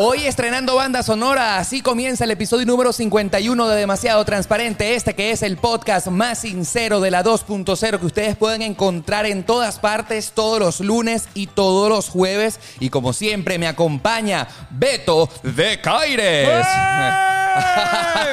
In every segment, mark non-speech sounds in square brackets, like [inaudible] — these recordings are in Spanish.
Hoy estrenando banda sonora, así comienza el episodio número 51 de Demasiado Transparente, este que es el podcast más sincero de la 2.0 que ustedes pueden encontrar en todas partes todos los lunes y todos los jueves. Y como siempre me acompaña Beto de Caires. [laughs]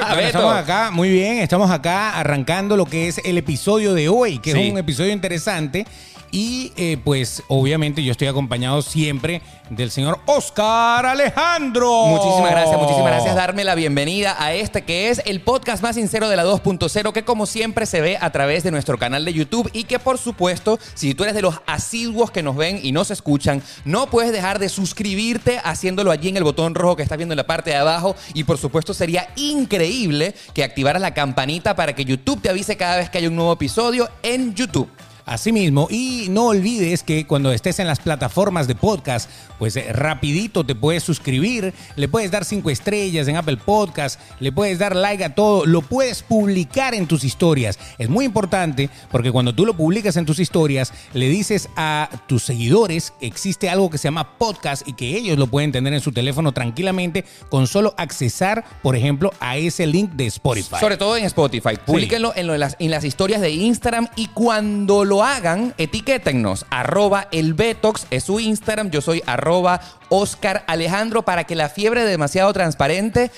Bueno, estamos acá, muy bien, estamos acá arrancando lo que es el episodio de hoy, que Sí. es un episodio interesante. Y eh, pues obviamente yo estoy acompañado siempre del señor Oscar Alejandro. Muchísimas gracias, muchísimas gracias. Darme la bienvenida a este que es el podcast más sincero de la 2.0, que como siempre se ve a través de nuestro canal de YouTube y que por supuesto, si tú eres de los asiduos que nos ven y nos escuchan, no puedes dejar de suscribirte haciéndolo allí en el botón rojo que estás viendo en la parte de abajo y por supuesto sería increíble que activaras la campanita para que YouTube te avise cada vez que hay un nuevo episodio en YouTube. Asimismo, y no olvides que cuando estés en las plataformas de podcast, pues eh, rapidito te puedes suscribir, le puedes dar cinco estrellas en Apple Podcast, le puedes dar like a todo, lo puedes publicar en tus historias. Es muy importante porque cuando tú lo publicas en tus historias, le dices a tus seguidores que existe algo que se llama podcast y que ellos lo pueden tener en su teléfono tranquilamente con solo accesar, por ejemplo, a ese link de Spotify. Sobre todo en Spotify. Publíquenlo en, lo de las, en las historias de Instagram y cuando lo hagan, etiquétennos. Arroba el Betox es su Instagram. Yo soy arroba Oscar Alejandro para que la fiebre de demasiado transparente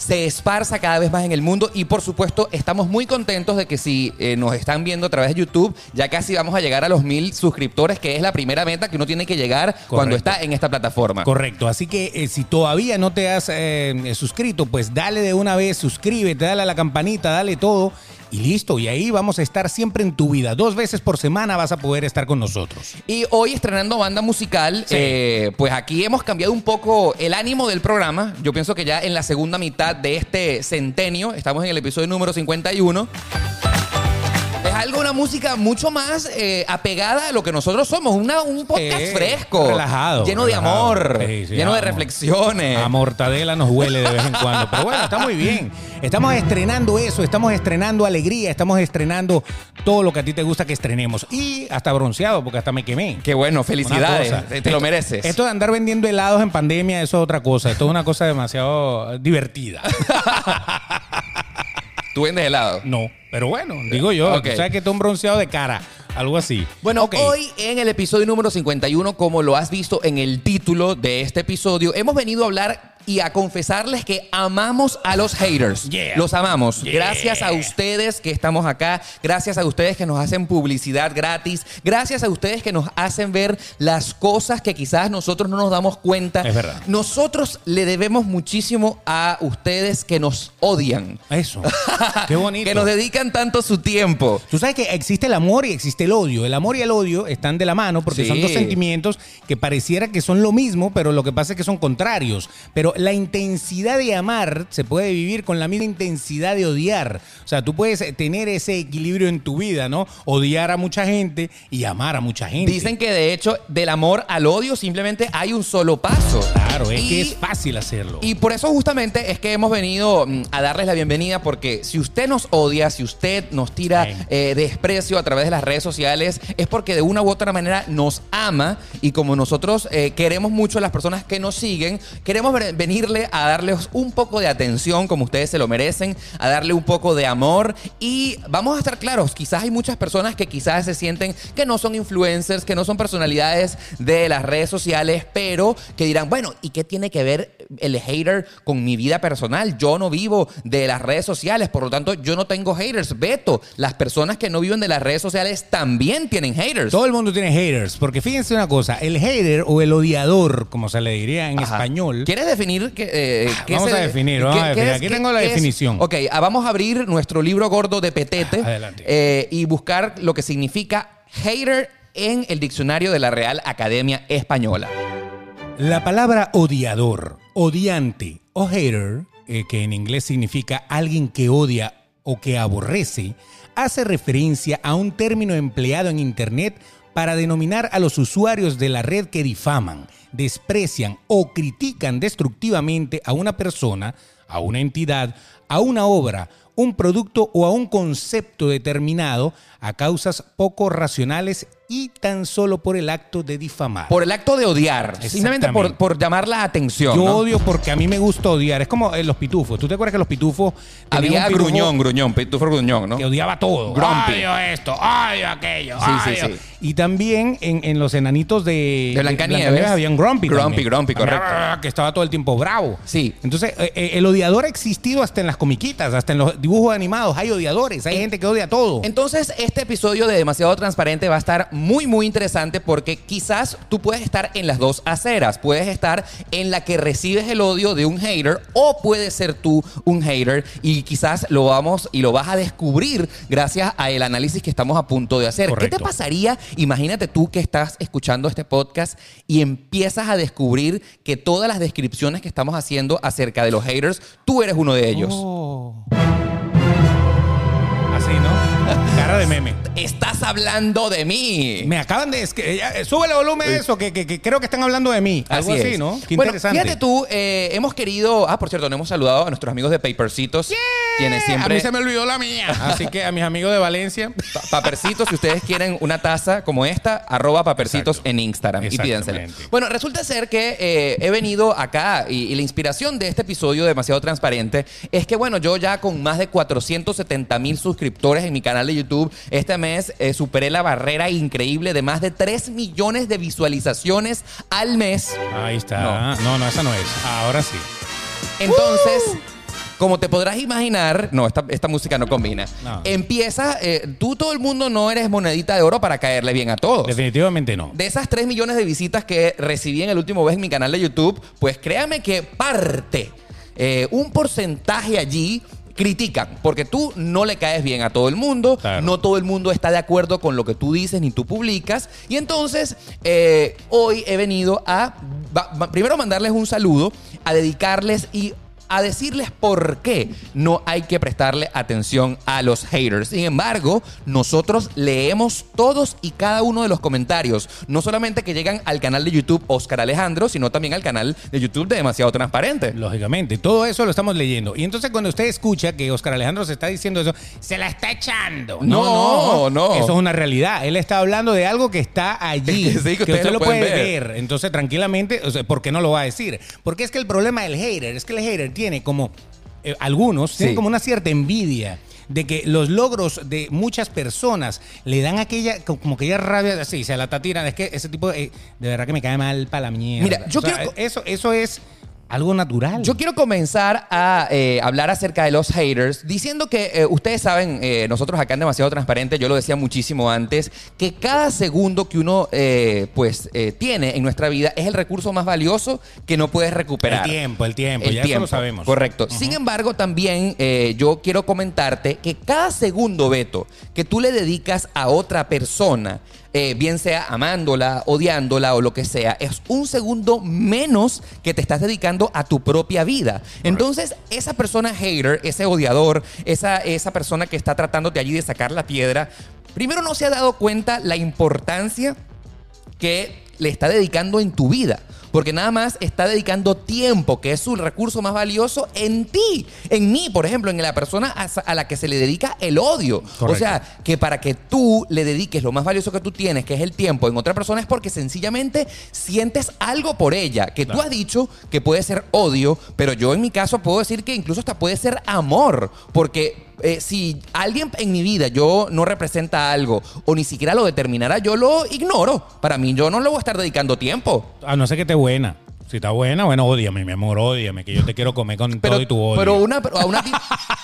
se esparza cada vez más en el mundo y por supuesto estamos muy contentos de que si eh, nos están viendo a través de YouTube ya casi vamos a llegar a los mil suscriptores que es la primera meta que uno tiene que llegar cuando está en esta plataforma. Correcto, así que eh, si todavía no te has eh, suscrito, pues dale de una vez, suscríbete, dale a la campanita, dale todo y listo. Y ahí vamos a estar siempre en tu vida. Dos veces por semana vas a poder estar con nosotros. Y hoy estrenando banda musical, Sí. eh, pues aquí hemos cambiado un poco el ánimo del programa. Yo pienso que ya en la segunda mitad de este centenio, estamos en el episodio número 51. Es algo, una música mucho más eh, apegada a lo que nosotros somos. Una, un podcast Eh, fresco. relajado, Lleno relajado. de amor. Sí, sí, lleno de reflexiones. A mortadela nos huele de vez en cuando. Pero bueno, está muy bien. Estamos estrenando eso, estamos estrenando alegría, estamos estrenando todo lo que a ti te gusta que estrenemos. Y hasta bronceado, porque hasta me quemé. Qué bueno, Una felicidades. cosa. Te, te lo Esto- mereces. Esto de andar vendiendo helados en pandemia, eso es otra cosa. Esto es una cosa demasiado divertida. [laughs] Tú vendes helado. No, pero bueno, digo yo. Ok. tú sabes que esto es un bronceado de cara, algo así. Bueno, hoy en el episodio número 51, como lo has visto en el título de este episodio, hemos venido a hablar y a confesarles que amamos a los haters. Yeah. Los amamos. Yeah. Gracias a ustedes que estamos acá, gracias a ustedes que nos hacen publicidad gratis, gracias a ustedes que nos hacen ver las cosas que quizás nosotros no nos damos cuenta. Es verdad. Nosotros le debemos muchísimo a ustedes que nos odian. Eso. [laughs] Qué bonito. Que nos dedican tanto su tiempo. Tú sabes que existe el amor y existe el odio. El amor y el odio están de la mano porque Sí. son dos sentimientos que pareciera que son lo mismo, pero lo que pasa es que son contrarios. Pero la intensidad de amar se puede vivir con la misma intensidad de odiar. O sea, tú puedes tener ese equilibrio en tu vida, ¿no? Odiar a mucha gente y amar a mucha gente. Dicen que de hecho del amor al odio simplemente hay un solo paso. Claro, es Y- que es fácil hacerlo. Y por eso justamente es que hemos venido mm, a darles la bienvenida porque si usted nos odia, si usted nos tira eh, desprecio a través de las redes sociales, es porque de una u otra manera nos ama y como nosotros eh, queremos mucho a las personas que nos siguen, queremos ver- venirle a darles un poco de atención como ustedes se lo merecen, a darle un poco de amor. Y vamos a estar claros, quizás hay muchas personas que quizás se sienten que no son influencers, que no son personalidades de las redes sociales, pero que dirán, bueno, ¿y qué tiene que ver el hater con mi vida personal? Yo no vivo de las redes sociales, por lo tanto yo no tengo haters. Beto, las personas que no viven de las redes sociales también tienen haters. Todo el mundo tiene haters, porque fíjense una cosa, el hater o el odiador, como se le diría en Ajá. español, ¿Quieres definir qué, eh, qué Vamos a definir, qué- vamos a qué definir. es- Aquí tengo la qué es? definición. Ok, ah, vamos a abrir nuestro libro gordo de Petete eh, y buscar lo que significa hater en el diccionario de la Real Academia Española. La palabra odiador, odiante o hater, eh, que en inglés significa alguien que odia o que aborrece, hace referencia a un término empleado en Internet para denominar a los usuarios de la red que difaman, desprecian o critican destructivamente a una persona, a una entidad, a una obra, un producto o a un concepto determinado a causas poco racionales y tan solo por el acto de difamar. Por el acto de odiar. Simplemente por, por llamar la atención. Yo ¿no? odio porque a mí me gusta odiar. Es como eh, los pitufos. ¿Tú te acuerdas que los pitufos Había un pitufo gruñón, gruñón, pitufo gruñón, ¿no? que odiaba todo? Grumpy. Odio esto, odio aquello. Sí, odio. sí. Y también en, en los enanitos de, De Blancanieves. había un Grumpy. Grumpy. Grumpy, correcto. Que estaba todo el tiempo bravo. Sí. Entonces, eh, eh, el odiador ha existido hasta en las comiquitas, hasta en los dibujos animados. Hay odiadores, hay En- gente que odia todo. Entonces, este episodio de Demasiado Transparente va a estar muy, muy interesante porque quizás tú puedes estar en las dos aceras. Puedes estar en la que recibes el odio de un hater o puedes ser tú un hater y quizás lo vamos y lo vas a descubrir gracias al análisis que estamos a punto de hacer. ¿Qué te pasaría? Imagínate tú que estás escuchando este podcast y empiezas a descubrir que todas las descripciones que estamos haciendo acerca de los haters, tú eres uno de ellos. Oh. Así, ¿no? Cara de meme. Estás hablando de mí. Me acaban de... Es que, ya, eh, súbele volumen a eso, que, que- que creo que están hablando de mí. Algo así, es. ¿no? Qué bueno, interesante. Fíjate tú, eh, hemos querido. Ah, por cierto, no hemos saludado a nuestros amigos de Papercitos. Quienes A siempre. mí se me olvidó la mía. Así que a mis amigos de Valencia... Pa- Papercitos, si ustedes quieren una taza como esta, arroba papercitos Exacto. en Instagram y pídensela. Bueno, resulta ser que eh, he venido acá y, y la inspiración de este episodio demasiado transparente es que, bueno, yo ya con más de 470 mil suscriptores en mi canal de YouTube, este mes eh, superé la barrera increíble de más de 3 millones de visualizaciones al mes. Ahí está. No. No, no, esa no es. Ahora sí. Entonces, como te podrás imaginar, no, esta, esta música no combina. No. Empieza, eh, tú todo el mundo no eres monedita de oro para caerle bien a todos. Definitivamente no. De esas 3 millones de visitas que recibí en el último mes en mi canal de YouTube, pues créame que parte, eh, un porcentaje allí critican, porque tú no le caes bien a todo el mundo, Claro. no todo el mundo está de acuerdo con lo que tú dices ni tú publicas, y entonces eh, hoy he venido a, va- va- primero mandarles un saludo, a dedicarles y a decirles por qué no hay que prestarle atención a los haters. Sin embargo, nosotros leemos todos y cada uno de los comentarios, no solamente que llegan al canal de YouTube Oscar Alejandro, sino también al canal de YouTube de Demasiado Transparente. Lógicamente, todo eso lo estamos leyendo. Y entonces cuando usted escucha que Oscar Alejandro se está diciendo eso, se la está echando. No, no. Eso es una realidad. Él está hablando de algo que está allí. [laughs] Sí, que usted lo lo puede ver. ver. Entonces, tranquilamente, o sea, ¿por qué no lo va a decir? Porque es que el problema del hater es que el hater tiene como, eh, algunos, tienen Sí. como una cierta envidia de que los logros de muchas personas le dan aquella, como aquella rabia, así, se la está tirando. Es que ese tipo, de, de verdad que me cae mal para la mierda. Mira, yo O sea, quiero eso, eso es algo natural. Yo quiero comenzar a eh, hablar acerca de los haters, diciendo que eh, ustedes saben, eh, nosotros acá en Demasiado Transparente, yo lo decía muchísimo antes, que cada segundo que uno pues tiene en nuestra vida es el recurso más valioso que no puedes recuperar. El tiempo, el tiempo, ya eso lo sabemos. Correcto. Sin embargo, también eh, yo quiero comentarte que cada segundo, Beto, que tú le dedicas a otra persona, eh, bien sea amándola, odiándola o lo que sea, es un segundo menos que te estás dedicando a tu propia vida. Entonces, esa persona hater, ese odiador, esa, esa persona que está tratándote allí de sacar la piedra, primero no se ha dado cuenta la importancia que le está dedicando en tu vida. Porque nada más está dedicando tiempo, que es su recurso más valioso, en ti. En mí, por ejemplo, en la persona a, la que se le dedica el odio. O sea, que para que tú le dediques lo más valioso que tú tienes, que es el tiempo, en otra persona es porque sencillamente sientes algo por ella. Que tú has dicho que puede ser odio, pero yo en mi caso puedo decir que incluso hasta puede ser amor. Porque eh, si alguien en mi vida yo no representa algo o ni siquiera lo determinara, yo lo ignoro. Para mí, yo no le voy a estar dedicando tiempo. A no ser que esté buena. Si está buena, bueno, ódiame, mi amor, ódiame, que yo te quiero comer con Pero, todo y tu odio. pero una, a una,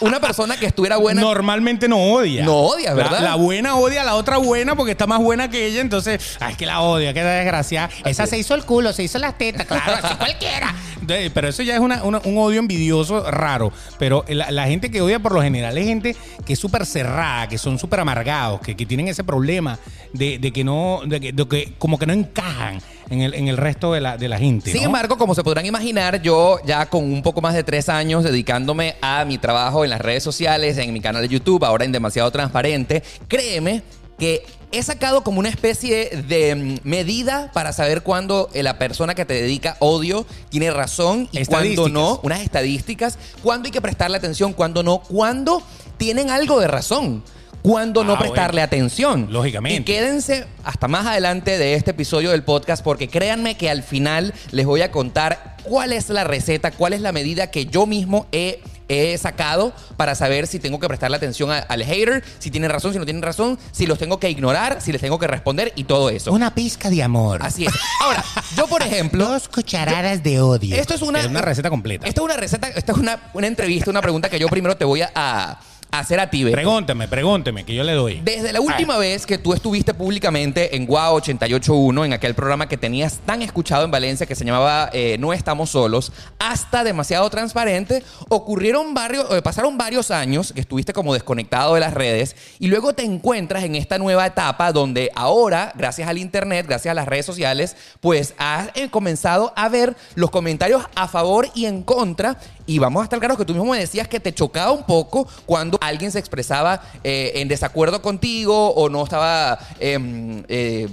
una persona que estuviera buena. Normalmente no odia. No odia, ¿verdad? La, buena odia a la otra buena porque está más buena que ella, entonces, ay, es que la odia, que desgraciada. Esa es. se hizo el culo, se hizo las tetas, claro, así cualquiera. Pero eso ya es una- una- un odio envidioso raro. Pero la, la gente que odia por lo general es gente que es súper cerrada, que son súper amargados, que, que tienen ese problema de, de que no, de que, de que como que no encajan en el, en el resto de la, de la gente. Sin ¿no? embargo, como se podrán imaginar, yo ya con un poco más de tres años dedicándome a mi trabajo en las redes sociales, en mi canal de YouTube, ahora en Demasiado Transparente, créeme que he sacado como una especie de mm, medida para saber cuándo eh, la persona que te dedica odio tiene razón y cuándo no, unas estadísticas, cuándo hay que prestarle atención, cuándo no, cuándo tienen algo de razón. Cuándo no Ah, prestarle bueno. atención. Lógicamente. Y quédense hasta más adelante de este episodio del podcast porque créanme que al final les voy a contar cuál es la receta, cuál es la medida que yo mismo he he sacado para saber si tengo que prestarle atención a- al hater, si tienen razón, si no tienen razón, si los tengo que ignorar, si les tengo que responder y todo eso. Una pizca de amor. Así es. Ahora, yo por ejemplo, [laughs] Dos cucharadas de odio. esto es una, una receta completa. Esto es una receta, esta es una, una entrevista, una pregunta que yo primero te voy a, a hacer a ti, Beto. Pregúntame, pregúnteme, que yo le doy. Desde la última vez que tú estuviste públicamente en Guau 881, en aquel programa que tenías tan escuchado en Valencia que se llamaba eh, No estamos solos, hasta demasiado transparente, ocurrieron varios, eh, pasaron varios años que estuviste como desconectado de las redes y luego te encuentras en esta nueva etapa donde ahora, gracias al internet, gracias a las redes sociales, pues has eh, comenzado a ver los comentarios a favor y en contra y vamos a estar claros que tú mismo me decías que te chocaba un poco cuando alguien se expresaba eh, en desacuerdo contigo o no estaba em, eh,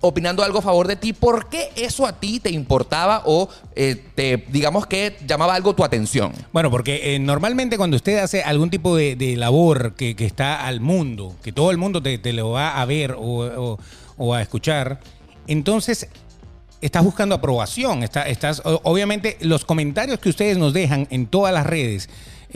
opinando algo a favor de ti. ¿Por qué eso a ti te importaba o eh, te, digamos que llamaba algo tu atención? Bueno, porque normalmente cuando usted hace algún tipo de, labor que, está al mundo, que todo el mundo te, lo va a ver o a escuchar, entonces estás buscando aprobación. Está- estás, o- obviamente, los comentarios que ustedes nos dejan en todas las redes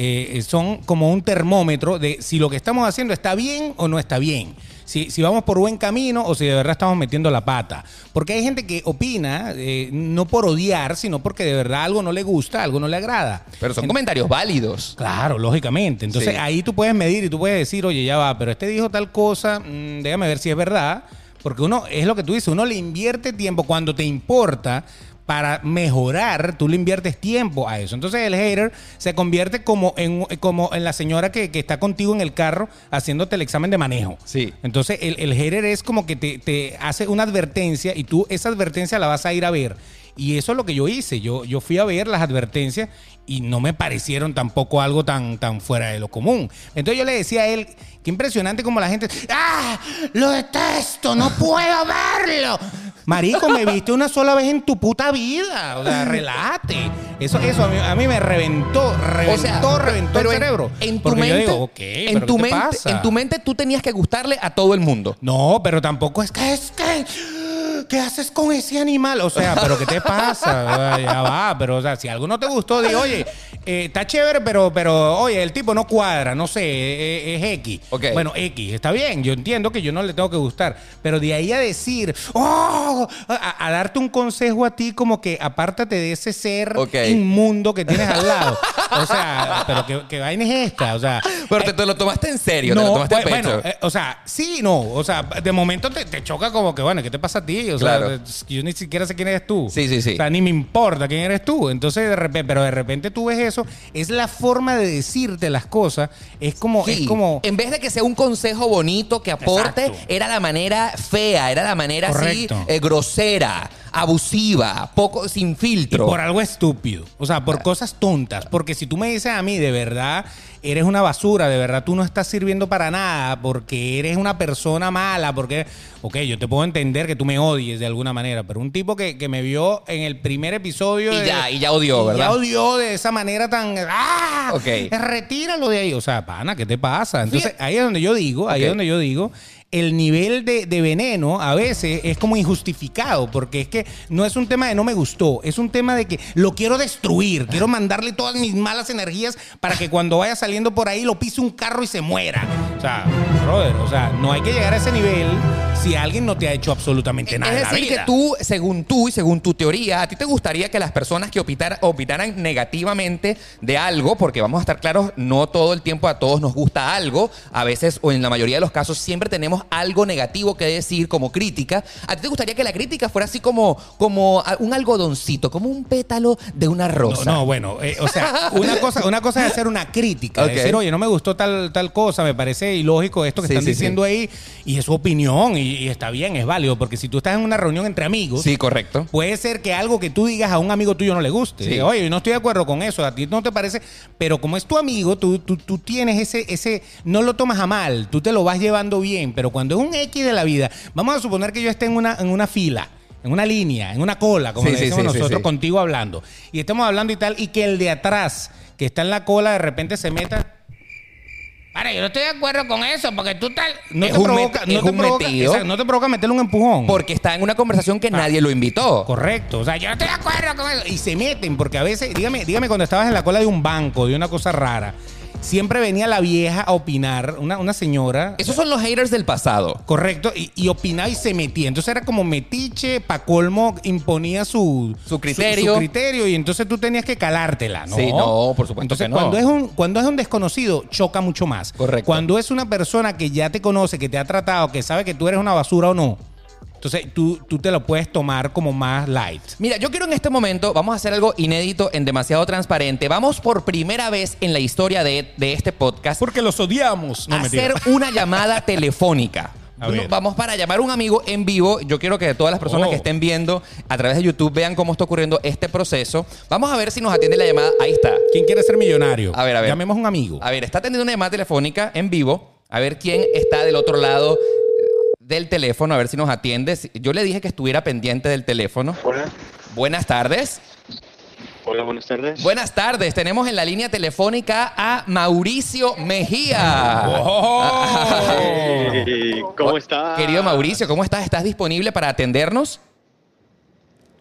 eh, son como un termómetro de si lo que estamos haciendo está bien o no está bien. Si, si vamos por buen camino o si de verdad estamos metiendo la pata. Porque hay gente que opina eh, no por odiar, sino porque de verdad algo no le gusta, algo no le agrada. Pero son En- comentarios válidos. Claro, lógicamente. Entonces Sí. ahí tú puedes medir y tú puedes decir, oye, ya va, pero este dijo tal cosa, mm, déjame ver si es verdad. Porque uno, es lo que tú dices, uno le invierte tiempo cuando te importa para mejorar, tú le inviertes tiempo a eso. Entonces el hater se convierte como en, como en la señora que, que está contigo en el carro haciéndote el examen de manejo. Sí. Entonces el, el hater es como que te, te hace una advertencia y tú esa advertencia la vas a ir a ver. Y eso es lo que yo hice. Yo, yo fui a ver las advertencias y no me parecieron tampoco algo tan, tan fuera de lo común. Entonces yo le decía a él, qué impresionante como la gente, ¡ah! Lo detesto, no puedo verlo. Marico, me viste una sola vez en tu puta vida. O sea, relájate. Eso, eso a mí, a mí me reventó, reventó, o sea, reventó pero el en- cerebro. En, tu mente, digo, en ¿pero tu mente, en tu mente tú tenías que gustarle a todo el mundo. No, pero tampoco es que es que. ¿Qué haces con ese animal? O sea, ¿pero qué te pasa? [laughs] Ya va, pero o sea, si algo no te gustó, di, oye, eh, está chévere, pero, pero, oye, el tipo no cuadra, no sé, eh, es, X. Ok. Bueno, X, está bien, yo entiendo que yo no le tengo que gustar, pero de ahí a decir, oh, a, a darte un consejo a ti como que apártate de ese ser inmundo que tienes al lado. [laughs] O sea, pero ¿qué, qué vaina es esta? O sea, Pero te, te lo tomaste en serio, te lo tomaste en bu- pecho. bueno, eh, o sea, sí, no. O sea, de momento te, te choca como que, bueno, ¿qué te pasa a ti? O Claro. sea, yo ni siquiera sé quién eres tú. Sí, sí, sí. O sea, ni me importa quién eres tú. Entonces, de repente, pero de repente tú ves eso. Es la forma de decirte las cosas. Es como, Sí, es como. en vez de que sea un consejo bonito que aporte, Exacto. era la manera fea, era la manera Correcto. así eh, grosera, abusiva, poco sin Y filtro. por algo estúpido. O sea, por cosas tontas. Porque si tú me dices a mí, de verdad, eres una basura, de verdad tú no estás sirviendo para nada, porque eres una persona mala, porque, ok, yo te puedo entender que tú me odies de alguna manera, pero un tipo que, que me vio en el primer episodio. Y de- ya- y ya odió, y ¿verdad? Ya odió de esa manera tan. ¡Ah! Ok. Retíralo de ahí. O sea, pana, ¿qué te pasa? Entonces, Fíjate- ahí es donde yo digo, ahí es donde yo digo. El nivel de, de veneno a veces es como injustificado, porque es que no es un tema de no me gustó, es un tema de que lo quiero destruir, quiero mandarle todas mis malas energías para que cuando vaya saliendo por ahí lo pise un carro y se muera. O sea, brother, o sea, no hay que llegar a ese nivel si alguien no te ha hecho absolutamente nada. Es en la decir, que tú, según tú y según tu teoría, a ti te gustaría que las personas que opitar- opinaran negativamente de algo, porque vamos a estar claros, no todo el tiempo a todos nos gusta algo, a veces o en la mayoría de los casos siempre tenemos algo negativo que decir como crítica. ¿A ti te gustaría que la crítica fuera así como, como un algodoncito, como un pétalo de una rosa? no, bueno, eh, o sea, [laughs] una cosa, una cosa es hacer una crítica, Ok. decir, oye, no me gustó tal, tal cosa, me parece ilógico esto que Sí, están sí, diciendo ahí, y es su opinión, y, y está bien, es válido, porque si tú estás en una reunión entre amigos, Sí, correcto. Puede ser que algo que tú digas a un amigo tuyo no le guste. Oye, yo no estoy de acuerdo con eso, a ti no te parece, pero como es tu amigo, tú, tú, tú tienes ese, ese, no lo tomas a mal, tú te lo vas llevando bien, pero cuando es un X de la vida, vamos a suponer que yo esté en una, en una fila. En una línea, en una cola, como Sí, le decimos sí, sí, nosotros, contigo hablando. Y estamos hablando y tal, y que el de atrás, que está en la cola, de repente se meta Para, yo no estoy de acuerdo con eso, porque tú tal. No Es te provoca, no te provoca, metido. exacto, no te provoca meterle un empujón. Porque está en una conversación Ah. que nadie lo invitó. Correcto. O sea, yo no estoy de acuerdo con eso. Y se meten, porque a veces, dígame, dígame cuando estabas en la cola de un banco, de una cosa rara, siempre venía la vieja a opinar, una, una señora. Esos son los haters del pasado. Correcto, y, y opinaba y se metía. Entonces era como metiche, pa' colmo, imponía su, Su criterio. Su, criterio, y entonces tú tenías que calártela, ¿no? Sí, no, por supuesto Entonces, que no. cuando es, un, cuando es un desconocido, choca mucho más. Correcto. Cuando es una persona que ya te conoce, que te ha tratado, que sabe que tú eres una basura o no, entonces tú, tú te lo puedes tomar como más light. Mira, yo quiero en este momento, vamos a hacer algo inédito en demasiado transparente. Vamos por primera vez en la historia de, de este podcast Porque los odiamos. No, a hacer mentira. una llamada [laughs] telefónica. A ver. Vamos para llamar a un amigo en vivo. Yo quiero que todas las personas Oh. que estén viendo a través de YouTube vean cómo está ocurriendo este proceso. Vamos a ver si nos atiende la llamada. Ahí está. ¿Quién quiere ser millonario? A ver, a ver. Llamemos a un amigo. A ver, está atendiendo una llamada telefónica en vivo. A ver quién está del otro lado del teléfono, a ver si nos atiende. Si- Yo le dije que estuviera pendiente del teléfono. Hola. Buenas tardes. Hola, buenas tardes. Buenas tardes. Tenemos en la línea telefónica a Mauricio Mejía. Oh. ¿Cómo estás? Querido Mauricio, ¿cómo estás? ¿Estás disponible para atendernos?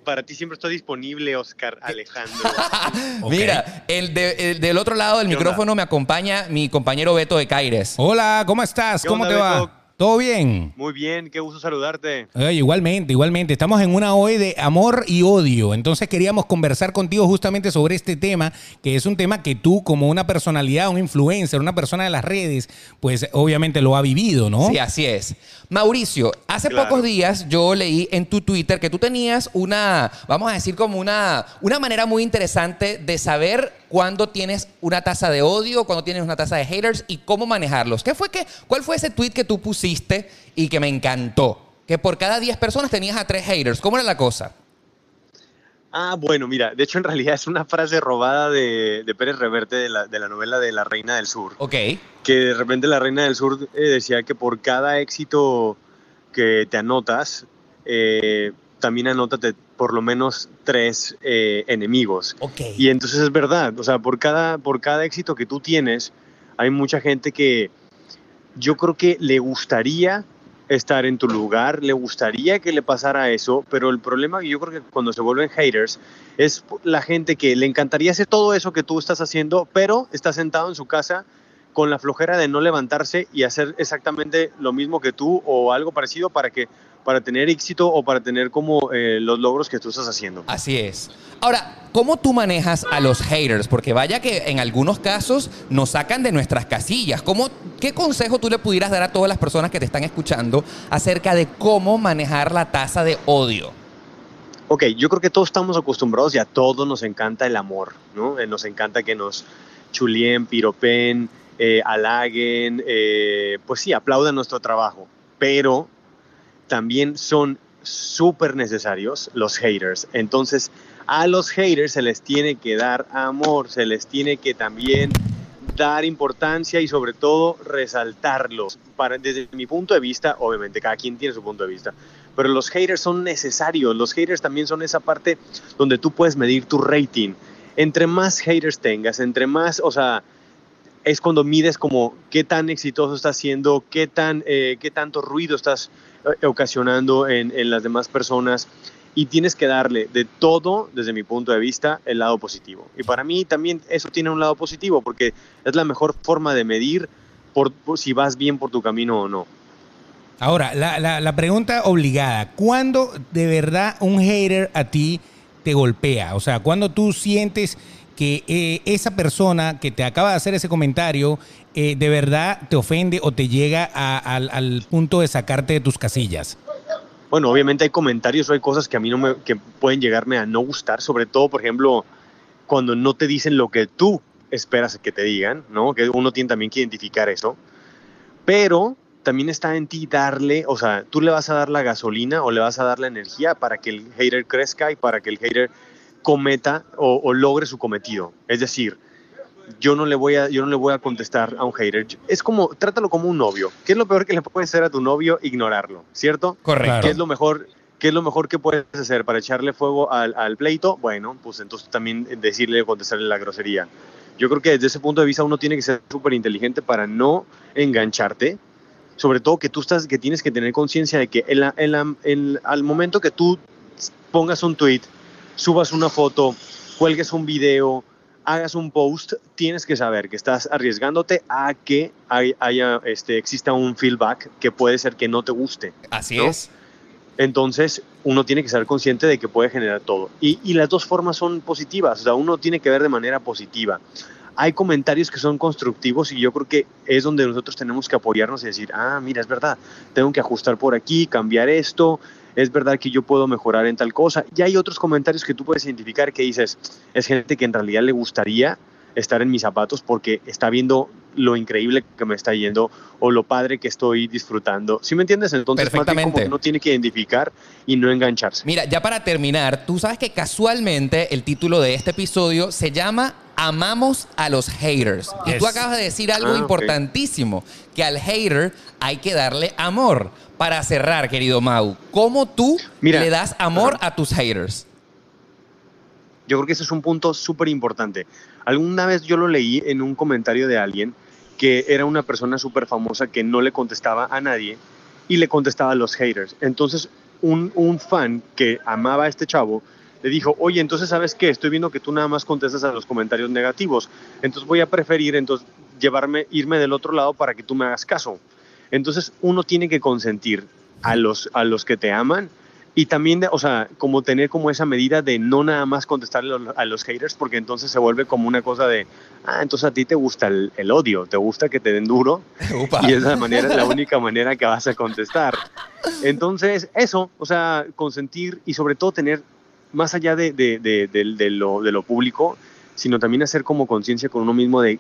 Para ti siempre estoy disponible, Oscar Alejandro. [laughs] Mira, el, de- el del otro lado del ¿Qué micrófono me acompaña mi compañero Beto de Caires. Hola, ¿cómo estás? ¿Qué ¿Cómo onda, te va? ¿Todo bien? Muy bien, qué gusto saludarte. Oye, igualmente, igualmente. Estamos en una hoy de amor y odio. Entonces queríamos conversar contigo justamente sobre este tema, que es un tema que tú como una personalidad, un influencer, una persona de las redes, pues obviamente lo ha vivido, ¿no? Sí, así es. Mauricio, hace Claro. pocos días yo leí en tu Twitter que tú tenías una, vamos a decir como una, una manera muy interesante de saber cuándo tienes una tasa de odio, cuándo tienes una tasa de haters y cómo manejarlos. ¿Qué fue que, ¿Cuál fue ese tweet que tú pusiste y que me encantó? Que por cada 10 personas tenías a 3 haters. ¿Cómo era la cosa? Ah, bueno, mira, de hecho en realidad es una frase robada de, de Pérez Reverte de la, de la novela de La Reina del Sur. Ok. Que de repente La Reina del Sur eh, decía que por cada éxito que te anotas, eh, también anótate por lo menos tres eh, enemigos. Y entonces es verdad, o sea, por cada, por cada éxito que tú tienes, hay mucha gente que yo creo que le gustaría estar en tu lugar, le gustaría que le pasara eso, pero el problema que yo creo que cuando se vuelven haters es la gente que le encantaría hacer todo eso que tú estás haciendo, pero está sentado en su casa con la flojera de no levantarse y hacer exactamente lo mismo que tú o algo parecido para que para tener éxito o para tener como eh, los logros que tú estás haciendo. Así es. Ahora, ¿cómo tú manejas a los haters? Porque vaya que en algunos casos nos sacan de nuestras casillas. ¿Cómo, ¿Qué consejo tú le pudieras dar a todas las personas que te están escuchando acerca de cómo manejar la tasa de odio? Ok, yo creo que todos estamos acostumbrados y a todos nos encanta el amor, ¿no? Eh, Nos encanta que nos chulien, piropen, eh, halaguen, eh, pues sí, aplaudan nuestro trabajo. Pero también son súper necesarios los haters. Entonces, a los haters se les tiene que dar amor, se les tiene que también dar importancia y sobre todo resaltarlos. Para, desde mi punto de vista, obviamente cada quien tiene su punto de vista, pero los haters son necesarios. Los haters también son esa parte donde tú puedes medir tu rating. Entre más haters tengas, entre más, o sea, es cuando mides como qué tan exitoso estás siendo, qué, tan, eh, qué tanto ruido estás ocasionando en, en las demás personas y tienes que darle de todo, desde mi punto de vista, el lado positivo. Y para mí también eso tiene un lado positivo porque es la mejor forma de medir por, si vas bien por tu camino o no. Ahora, la, la- la pregunta obligada, ¿cuándo de verdad un hater a ti te golpea? O sea, ¿cuándo tú sientes que eh, esa persona que te acaba de hacer ese comentario eh, de verdad te ofende o te llega al, punto de sacarte de tus casillas? Bueno, obviamente hay comentarios o hay cosas que a mí no me, que pueden llegarme a no gustar, sobre todo, por ejemplo, cuando no te dicen lo que tú esperas que te digan, ¿no? Que uno tiene también que identificar eso. Pero también está en ti darle, o sea, tú le vas a dar la gasolina o le vas a dar la energía para que el hater crezca y para que el hater cometa o logre su cometido. Es decir, yo no le voy a yo no le voy a contestar a un hater. Es como trátalo como un novio. ¿Qué es lo peor que le puede hacer a tu novio? Ignorarlo, ¿cierto? Correcto. ¿Qué es lo mejor? ¿Qué es lo mejor que puedes hacer para echarle fuego al, al pleito? Bueno, pues entonces también decirle, contestarle la grosería. Yo creo que desde ese punto de vista uno tiene que ser súper inteligente para no engancharte. Sobre todo que tú estás, que tienes que tener conciencia de que en la- en la- en- al momento que tú pongas un tweet, subas una foto, cuelgues un video, hagas un post, tienes que saber que estás arriesgándote a que hay- haya, este, exista un feedback que puede ser que no te guste. Así ¿no? es. Entonces, uno tiene que ser consciente de que puede generar todo. Y, y las dos formas son positivas, o sea, uno tiene que ver de manera positiva. Hay comentarios que son constructivos y yo creo que es donde nosotros tenemos que apoyarnos y decir, ah, mira, es verdad, tengo que ajustar por aquí, cambiar esto, es verdad que yo puedo mejorar en tal cosa. Y hay otros comentarios que tú puedes identificar que dices, es gente que en realidad le gustaría estar en mis zapatos porque está viendo lo increíble que me está yendo o lo padre que estoy disfrutando. ¿Sí me entiendes? Entonces, como Perfectamente. que uno tiene que identificar y no engancharse. Mira, ya para terminar, tú sabes que casualmente el título de este episodio se llama Amamos a los haters. Y tú acabas de decir algo Ah, importantísimo, que al hater hay que darle amor. Para cerrar, querido Mau, ¿cómo tú Mira, le das amor a tus haters? Yo creo que ese es un punto súper importante. Alguna vez yo lo leí en un comentario de alguien que era una persona súper famosa que no le contestaba a nadie y le contestaba a los haters. Entonces, un, un fan que amaba a este chavo le dijo, oye, entonces, ¿sabes qué? Estoy viendo que tú nada más contestas a los comentarios negativos. Entonces voy a preferir entonces llevarme, irme del otro lado para que tú me hagas caso. Entonces, uno tiene que consentir a los, a los que te aman y también, de- o sea, como tener como esa medida de no nada más contestarle a los- haters, porque entonces se vuelve como una cosa de, ah, entonces a ti te gusta el, el odio, te gusta que te den duro, [laughs] y es la manera, la única manera que vas a contestar. Entonces, eso, o sea, consentir y sobre todo tener, más allá de, de- de- de- de lo, de lo público, sino también hacer como conciencia con uno mismo de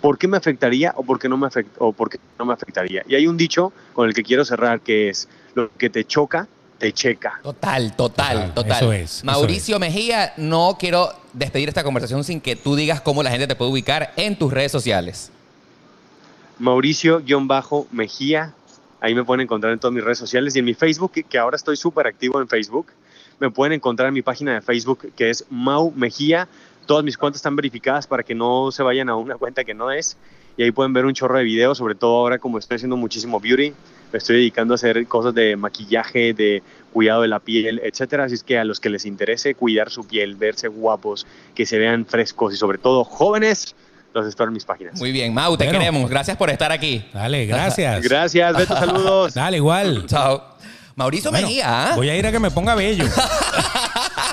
por qué me afectaría o por qué no me afect- o por qué no me afectaría. Y hay un dicho con el que quiero cerrar que es lo que te choca, te checa. Total, total, Total, total. eso es, eso Mauricio Mejía, no quiero despedir esta conversación sin que tú digas cómo la gente te puede ubicar en tus redes sociales. Mauricio-Mejía. Ahí me pueden encontrar en todas mis redes sociales y en mi Facebook, que- que ahora estoy súper activo en Facebook. Me pueden encontrar en mi página de Facebook, que es Mau Mejía. Todas mis cuentas están verificadas para que no se vayan a una cuenta que no es. Y ahí pueden ver un chorro de videos, sobre todo ahora como estoy haciendo muchísimo beauty. Me estoy dedicando a hacer cosas de maquillaje, de cuidado de la piel, etcétera. Así es que a los que les interese cuidar su piel, verse guapos, que se vean frescos y sobre todo jóvenes, los espero en mis páginas. Muy bien, Mau, te Bueno. queremos. Gracias por estar aquí. Dale, gracias. [laughs] Gracias, Beto, saludos. Dale, igual. Chao. Mauricio Bueno, Mejía, ¿ah? Voy a ir a que me ponga bello. [laughs]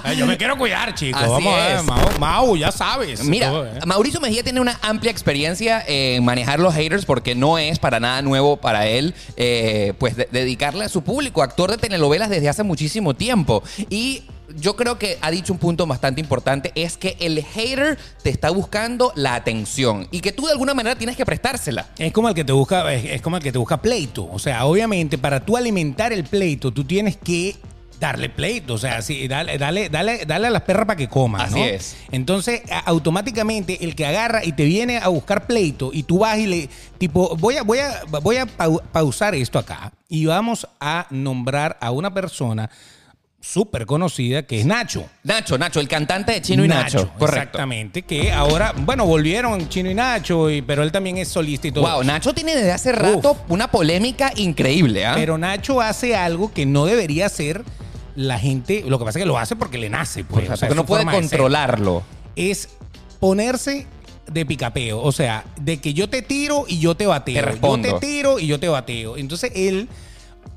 Ay, Yo me quiero cuidar, chicos. Así Vamos a ver, es. Mau, Mau, ya sabes. Mira, Todo, ¿eh? Mauricio Mejía tiene una amplia experiencia en manejar los haters porque no es para nada nuevo para él, eh, pues de- dedicarle a su público, actor de telenovelas desde hace muchísimo tiempo. Y yo creo que ha dicho un punto bastante importante, es que el hater te está buscando la atención y que tú de alguna manera tienes que prestársela. Es como el que te busca, es, es como el que te busca pleito. O sea, obviamente, para tú alimentar el pleito, tú tienes que darle pleito. O sea, sí, dale, dale, dale, dale a las perras para que coman. Así ¿no? es. Entonces, automáticamente, el que agarra y te viene a buscar pleito, y tú vas y le. Tipo, voy a, voy a, voy a pau- pausar esto acá. Y vamos a nombrar a una persona súper conocida que es Nacho. Nacho, Nacho, el cantante de Chino y Nacho. Correcto. Exactamente. Que ahora, bueno, volvieron Chino y Nacho, y, pero él también es solista y todo. Wow, Nacho tiene desde hace rato una polémica increíble, ¿ah? Pero Nacho hace algo que no debería hacer la gente. Lo que pasa es que lo hace porque le nace. Pues, O sea, O sea, porque no puede controlarlo. Es ponerse de picapeo. O sea, de que yo te tiro y yo te bateo. Te. Yo te tiro y yo te bateo. Entonces él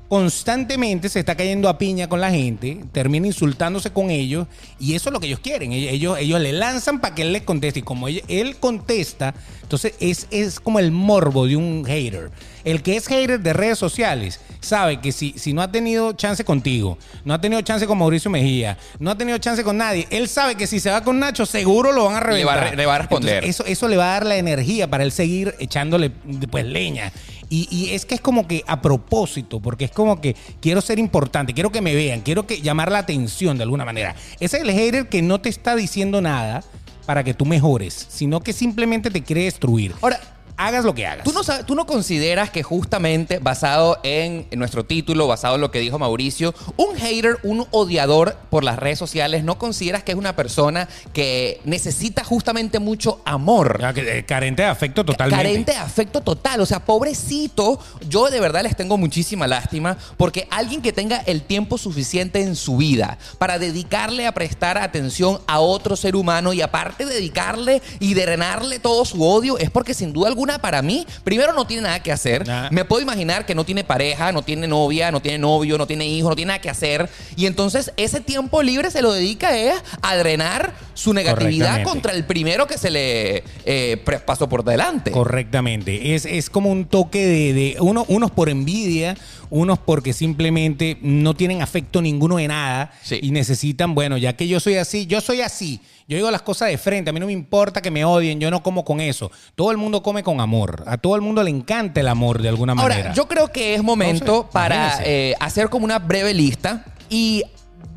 constantemente se está cayendo a piña con la gente, termina insultándose con ellos y eso es lo que ellos quieren. Ellos, ellos, le lanzan para que él les conteste y como él, él contesta, entonces es, es como el morbo de un hater. El que es hater de redes sociales sabe que si, si no ha tenido chance contigo, no ha tenido chance con Mauricio Mejía, no ha tenido chance con nadie, él sabe que si se va con Nacho seguro lo van a Le va a reventar. re- le va a responder. Entonces, eso, eso le va a dar la energía para él seguir echándole pues leña. Y, es que es como que a propósito, porque es como que quiero ser importante, quiero que me vean, quiero que llamar la atención de alguna manera. Ese es el hater que no te está diciendo nada para que tú mejores, sino que simplemente te quiere destruir. Ahora, hagas lo que hagas. ¿Tú no, sabes- ¿Tú no consideras que justamente basado en nuestro título, basado en lo que dijo Mauricio, un hater, un odiador por las redes sociales, no consideras que es una persona que necesita justamente mucho amor? Ah, eh, Carente de afecto totalmente. Carente de afecto total. O sea, pobrecito, yo de verdad les tengo muchísima lástima porque alguien que tenga el tiempo suficiente en su vida para dedicarle a prestar atención a otro ser humano y aparte dedicarle y drenarle todo su odio es porque sin duda alguna para mí, primero no tiene nada que hacer. Nah. Me puedo imaginar que no tiene pareja, no tiene novia, no tiene novio, no tiene hijo, no tiene nada que hacer. Y entonces ese tiempo libre se lo dedica es a drenar su negatividad contra el primero que se le eh, pasó por delante. Correctamente. Es, es como un toque de, de uno, unos por envidia, unos porque simplemente no tienen afecto ninguno de nada Sí. y necesitan, bueno, ya que yo soy así, yo soy así. Yo digo las cosas de frente, a mí no me importa que me odien, yo no como con eso. Todo el mundo come con amor, a todo el mundo le encanta el amor de alguna manera. Ahora, yo creo que es momento para eh, hacer como una breve lista y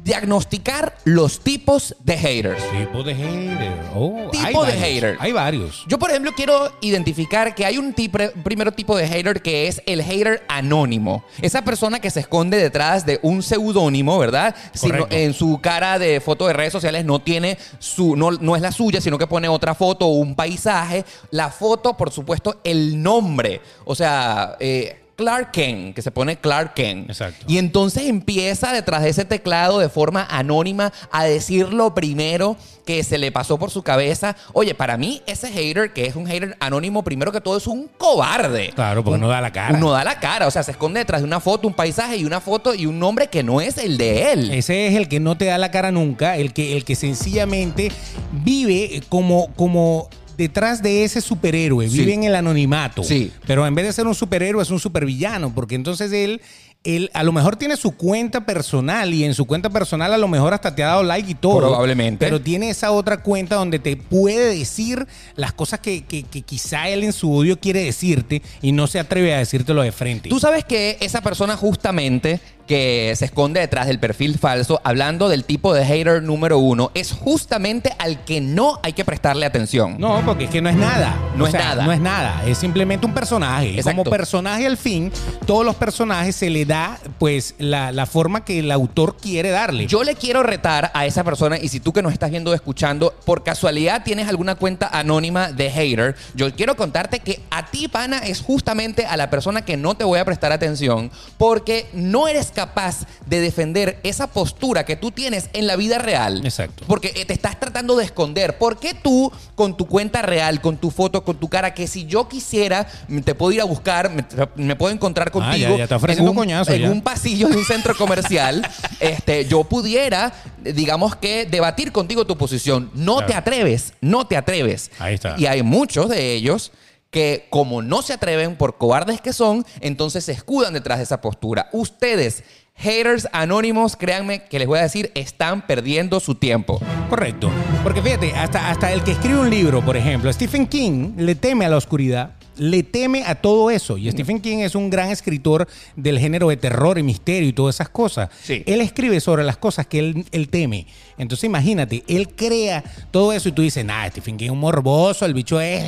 diagnosticar los tipos de haters. Tipo de hater. Oh, Tipo hay de varios, hater. Hay varios. Yo, por ejemplo, quiero identificar que hay un tipo- primero tipo de hater que es el hater anónimo. Esa persona que se esconde detrás de un seudónimo, ¿verdad? Correcto. en su cara de foto de redes sociales no tiene su, no, no es la suya, sino que pone otra foto o un paisaje. La foto, por supuesto, el nombre. O sea, eh, Clark Kent, que se pone Clark Kent. Exacto. Y entonces empieza detrás de ese teclado de forma anónima a decir lo primero que se le pasó por su cabeza. Oye, para mí ese hater, que es un hater anónimo, primero que todo es un cobarde. Claro, porque Un- no da la cara. No da la cara, o sea, se esconde detrás de una foto, un paisaje y una foto y un nombre que no es el de él. Ese es el que no te da la cara nunca, el que, el que sencillamente vive como, como detrás de ese superhéroe, Sí. vive en el anonimato. Sí. Pero en vez de ser un superhéroe es un supervillano, porque entonces él, él a lo mejor tiene su cuenta personal y en su cuenta personal a lo mejor hasta te ha dado like y todo. Probablemente. Pero tiene esa otra cuenta donde te puede decir las cosas que, que- que quizá él en su odio quiere decirte y no se atreve a decírtelo de frente. Tú sabes que esa persona justamente que se esconde detrás del perfil falso, hablando del tipo de hater número uno, es justamente al que no hay que prestarle atención. No, porque es que no es nada. No O es sea, nada. No es nada. Es simplemente un personaje. Exacto. como personaje al fin, todos los personajes se le da, pues, la, la forma que el autor quiere darle. Yo le quiero retar a esa persona, y si tú que nos estás viendo o escuchando, por casualidad tienes alguna cuenta anónima de hater, yo quiero contarte que a ti, pana, es justamente a la persona que no te voy a prestar atención, porque no eres capaz de defender esa postura que tú tienes en la vida real. Exacto. Porque eh, te estás tratando de esconder. ¿Por qué tú, con tu cuenta real, con tu foto, con tu cara, que si yo quisiera, te puedo ir a buscar, me, me puedo encontrar Ah, contigo ya- ofreciendo en un, coñazo, en ya. un pasillo de un centro comercial, [laughs] este, yo pudiera, digamos que, debatir contigo tu posición. No Claro. te atreves, no te atreves. Ahí está. Y hay muchos de ellos que como no se atreven por cobardes que son, entonces se escudan detrás de esa postura. Ustedes, haters anónimos, créanme que les voy a decir, están perdiendo su tiempo. Correcto. Porque fíjate, hasta, hasta el que escribe un libro, por ejemplo, Stephen King le teme a la oscuridad, le teme a todo eso. Y Stephen King es un gran escritor del género de terror y misterio y todas esas cosas. Sí. Él escribe sobre las cosas que él, él teme. Entonces imagínate, él crea todo eso y tú dices, nah, Stephen King es un morboso, el bicho es...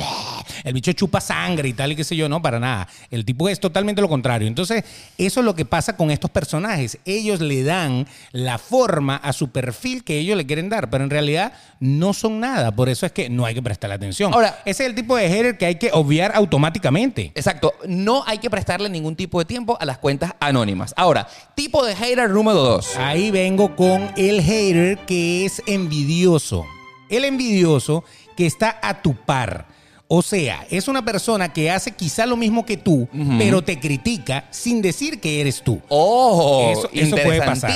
El bicho chupa sangre y tal y qué sé yo, no, para nada. El tipo es totalmente lo contrario. Entonces, eso es lo que pasa con estos personajes. Ellos le dan la forma a su perfil que ellos le quieren dar, pero en realidad no son nada. Por eso es que no hay que prestarle atención. Ahora- ese es el tipo de hater que hay que obviar automáticamente. Exacto, no hay que prestarle ningún tipo de tiempo a las cuentas anónimas. Ahora, tipo de hater número dos. Ahí vengo con el hater que es envidioso. El envidioso que está a tu par. O sea, es una persona que hace quizá lo mismo que tú, pero te critica sin decir que eres tú. Oh, eso, eso puede pasar.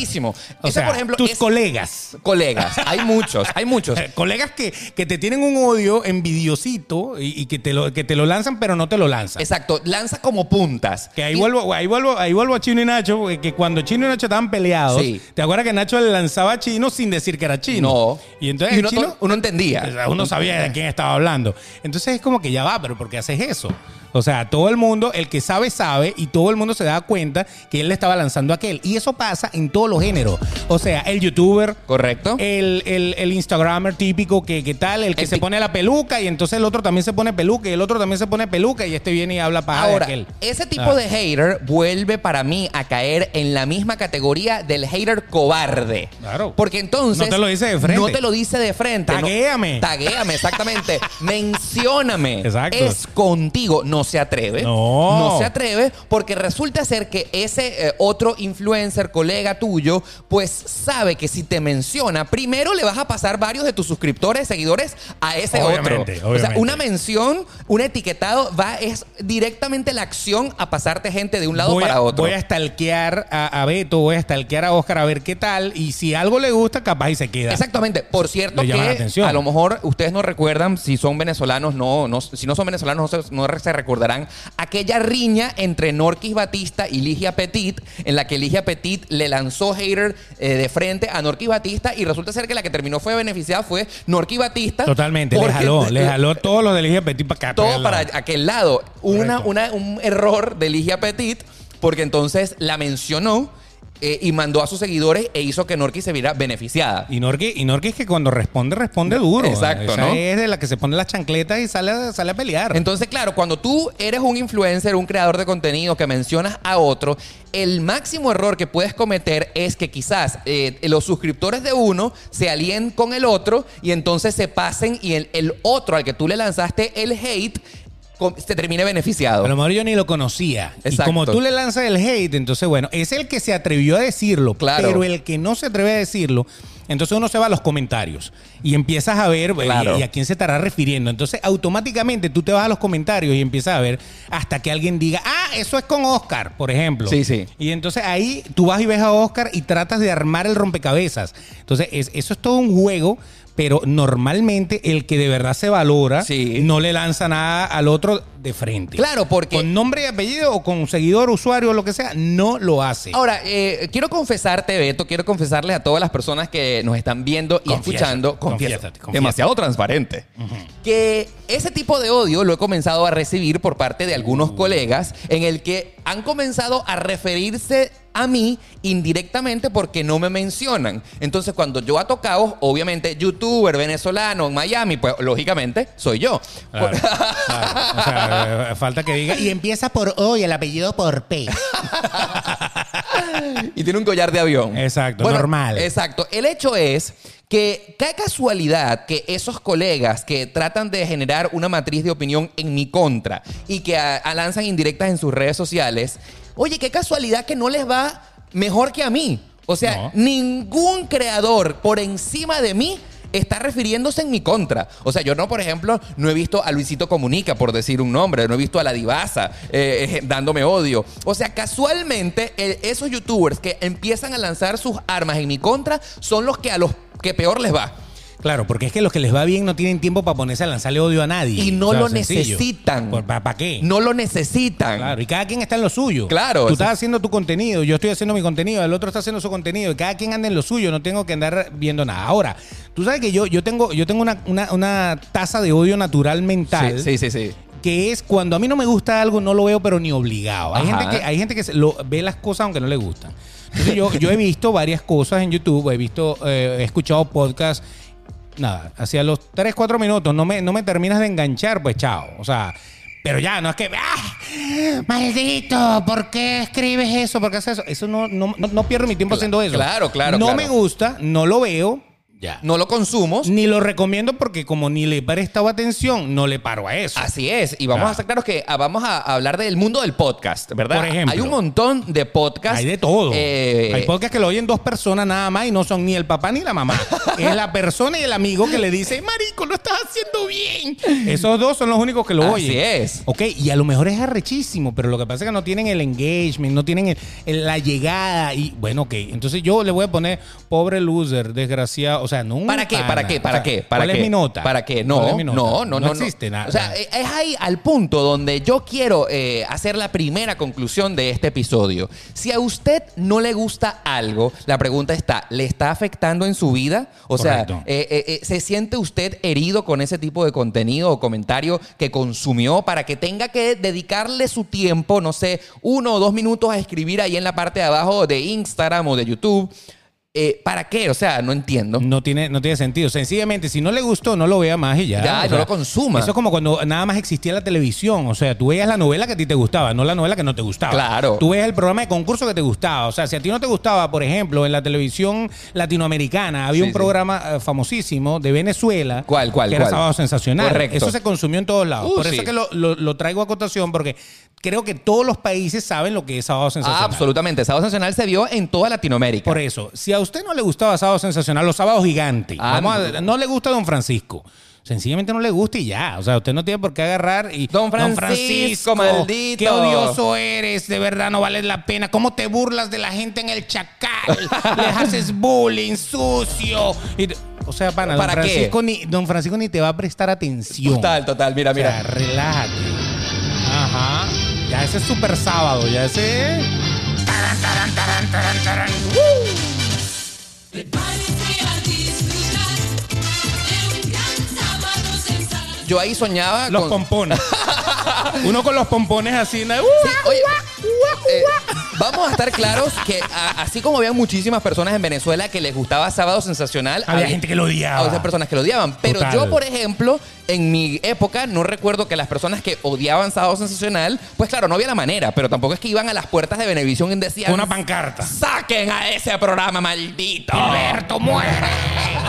O sea, por ejemplo, tus es- colegas. colegas, hay muchos, hay muchos. [laughs] Colegas que, que te tienen un odio envidiosito y, y que, te lo, que te lo lanzan, pero no te lo lanzan. Exacto, lanza como puntas. Que ahí Y- vuelvo, ahí vuelvo, ahí vuelvo a Chino y Nacho, porque que cuando Chino y Nacho estaban peleados, Sí. ¿te acuerdas que Nacho le lanzaba a Chino sin decir que era Chino? No. Y entonces uno, el Chino, uno entendía. [laughs] uno sabía de quién estaba hablando. Entonces es como que ya va, pero ¿por qué haces eso? O sea, todo el mundo, el que sabe, sabe, y todo el mundo se da cuenta que él le estaba lanzando a aquel. Y eso pasa en todos los géneros. O sea, el youtuber, Correcto. el, el, el Instagramer típico que, que tal, el que El se pone la peluca y entonces el otro también se pone peluca y el otro también se pone peluca y este viene y habla para Ahora, aquel. ese tipo Ah. de hater vuelve para mí a caer en la misma categoría del hater cobarde. Claro. Porque entonces. No te lo dice de frente. No te lo dice de frente. no- Taguéame. taguéame, exactamente. [laughs] Mencióname. Exacto. Es contigo. No se atreve. No. No se atreve porque resulta ser que ese eh, otro influencer, colega tuyo, pues sabe que si te menciona, primero le vas a pasar varios de tus suscriptores, seguidores a ese Obviamente, otro. O sea, obviamente. una mención, un etiquetado va es directamente la acción a pasarte gente de un lado voy para a, otro. Voy a stalkear a, a Beto, voy a stalkear a Oscar a ver qué tal. Y si algo le gusta, capaz y se queda. Exactamente. Por cierto que a lo mejor ustedes no recuerdan, si son venezolanos, no, no si no son venezolanos, no se, no se recordarán aquella riña entre Norquis Batista y Ligia Petit, en la que Ligia Petit le lanzó hater eh, de frente a Norquis Batista y resulta ser que la que terminó fue beneficiada fue Norquis Batista. Totalmente, le jaló, le jaló todos los de Ligia Petit para acá. todo para allá. aquel lado. Una, una- un error de Ligia Petit, porque entonces la mencionó eh, y mandó a sus seguidores e hizo que Norquis se viera beneficiada. Y Norqui, y que cuando responde, responde duro. Exacto, Esa ¿no? es de la que se pone las chancletas y sale, a- sale a pelear. Entonces, claro, cuando tú eres un influencer, un creador de contenido que mencionas a otro, el máximo error que puedes cometer es que quizás eh, los suscriptores de uno se alíen con el otro y entonces se pasen y el, el otro al que tú le lanzaste el hate se termine beneficiado. A lo mejor yo ni lo conocía. Y Exacto. como tú le lanzas el hate, entonces, bueno, es el que se atrevió a decirlo. Claro. Pero el que no se atreve a decirlo, entonces uno se va a los comentarios y empiezas a ver eh, Claro. y, a quién se estará refiriendo. Entonces, automáticamente tú te vas a los comentarios y empiezas a ver hasta que alguien diga, ah, eso es con Oscar, por ejemplo. Sí, sí. Y entonces ahí tú vas y ves a Oscar y tratas de armar el rompecabezas. Entonces, es- eso es todo un juego. Pero normalmente el que de verdad se valora Sí. no le lanza nada al otro de frente. Claro, porque Con nombre y apellido o con seguidor, usuario o lo que sea, no lo hace. Ahora, eh, quiero confesarte, Beto, quiero confesarles a todas las personas que nos están viendo y Confiésate, escuchando, confiésate. demasiado transparente, que ese tipo de odio lo he comenzado a recibir por parte de Uh. algunos colegas en el que han comenzado a referirse a mí indirectamente porque no me mencionan. Entonces, cuando yo a tocado, obviamente, youtuber venezolano en Miami, pues lógicamente soy yo. Claro, claro. O sea, falta que diga. Y empieza por O y el apellido por P. [laughs] y tiene un collar de avión. Exacto, normal. Exacto. El hecho es que qué casualidad que esos colegas que tratan de generar una matriz de opinión en mi contra y que a- a lanzan indirectas en sus redes sociales, oye, qué casualidad que no les va mejor que a mí. O sea, No. ningún creador por encima de mí está refiriéndose en mi contra. O sea, yo no, por ejemplo, no he visto a Luisito Comunica, por decir un nombre, no he visto a la divasa eh, eh, dándome odio. O sea, casualmente, el- esos youtubers que empiezan a lanzar sus armas en mi contra son los que a los que peor les va. Claro, porque es que los que les va bien no tienen tiempo para ponerse a lanzarle odio a nadie. Y no O sea, lo sencillo. necesitan. ¿Para qué? No lo necesitan. Claro, y cada quien está en lo suyo. Claro, Tú estás haciendo tu contenido, yo estoy haciendo mi contenido, el otro está haciendo su contenido, y cada quien anda en lo suyo, no tengo que andar viendo nada. Ahora, tú sabes que yo, yo tengo, yo tengo una, una, una tasa de odio natural mental. Sí, sí, sí, sí. que es cuando a mí no me gusta algo, no lo veo, pero ni obligado. Hay Ajá. gente que, hay gente que lo, ve las cosas aunque no le gustan. Entonces yo, yo he visto varias cosas en YouTube, he visto, eh, he escuchado podcasts. Nada, hacia los 3, 4 minutos no me, no me terminas de enganchar, pues chao. O sea, pero ya, no es que. ¡Ah! ¡Maldito! ¿Por qué escribes eso? ¿Por qué haces eso? Eso no, no, no, no pierdo mi tiempo haciendo eso. claro, claro, No claro. me gusta, no lo veo. Ya. No lo consumo. Ni lo recomiendo porque como ni le he prestado atención, no le paro a eso. Así es, y vamos a estar claros que ah, vamos a hablar del mundo del podcast, ¿verdad? Por ejemplo. Hay un montón de podcasts. Hay de todo. eh, Hay podcasts que lo oyen dos personas nada más y no son ni el papá ni la mamá. [laughs] es la persona y el amigo que le dice, Marico, lo estás haciendo bien. Esos dos son los únicos que lo Así oyen. es. Ok, y a lo mejor es arrechísimo, pero lo que pasa es que no tienen el engagement, no tienen el- el- la llegada. Y bueno, ok. Entonces yo le voy a poner pobre loser, desgraciado. O sea, nunca. ¿Para qué? ¿Para qué? ¿Para qué? ¿Para ¿Cuál qué? es mi nota? ¿Para qué? No, no, no, no. existe nada. O sea, es ahí al punto donde yo quiero eh, hacer la primera conclusión de este episodio. Si a usted no le gusta algo, la pregunta está, ¿le está afectando en su vida? O Correcto. sea, eh, eh, ¿se siente usted herido con ese tipo de contenido o comentario que consumió para que tenga que dedicarle su tiempo, no sé, uno o dos minutos a escribir ahí en la parte de abajo de Instagram o de YouTube? Eh, ¿Para qué? O sea, no entiendo. No tiene, no tiene sentido. Sencillamente, si no le gustó, no lo vea más y ya. Ya, O no lo consuma. Eso es como cuando nada más existía la televisión. O sea, tú veías la novela que a ti te gustaba, no la novela que no te gustaba. Claro. Tú veías el programa de concurso que te gustaba. O sea, si a ti no te gustaba, por ejemplo, en la televisión latinoamericana había Sí, un sí. programa eh, famosísimo de Venezuela. ¿Cuál, cuál, Que era? Sábado Sensacional. Correcto. Eso se consumió en todos lados. Uh, por eso es que lo, lo- lo traigo a cotación porque creo que todos los países saben lo que es Sábado Ah, Sensacional. absolutamente. Sábado Sensacional se vio en toda Latinoamérica. Por eso, si a usted no le gustaba Sábado Sensacional, los sábados gigantes, Ah, vamos a- no. le gusta Don Francisco. Sencillamente no le gusta y ya. O sea, usted no tiene por qué agarrar y. Don Francisco, maldito. Qué odioso eres, de verdad no vale la pena. ¿Cómo te burlas de la gente en el chacal? Les haces bullying, sucio. Y o sea, pana, Don ¿Para qué? Francisco, ni, Don Francisco ni te va a prestar atención. Total, total. Mira, O sea, mira. relájate. Ajá. Ya ese es super sábado, ya ese. De un gran sábado sensacional. Yo ahí soñaba Los con... pompones. [laughs] Uno con los pompones así. ¿no? Sí, oye, eh, vamos a estar claros que a- así como había muchísimas personas en Venezuela que les gustaba Sábado Sensacional, Había gente que lo odiaba. Había personas que lo odiaban. Pero Total. yo, por ejemplo, en mi época no recuerdo que las personas que odiaban Sábado Sensacional, pues claro, no había la manera, pero tampoco es que iban a las puertas de Venevisión y decían... Una pancarta. ¡Saquen a ese programa, maldito! Gilberto muere.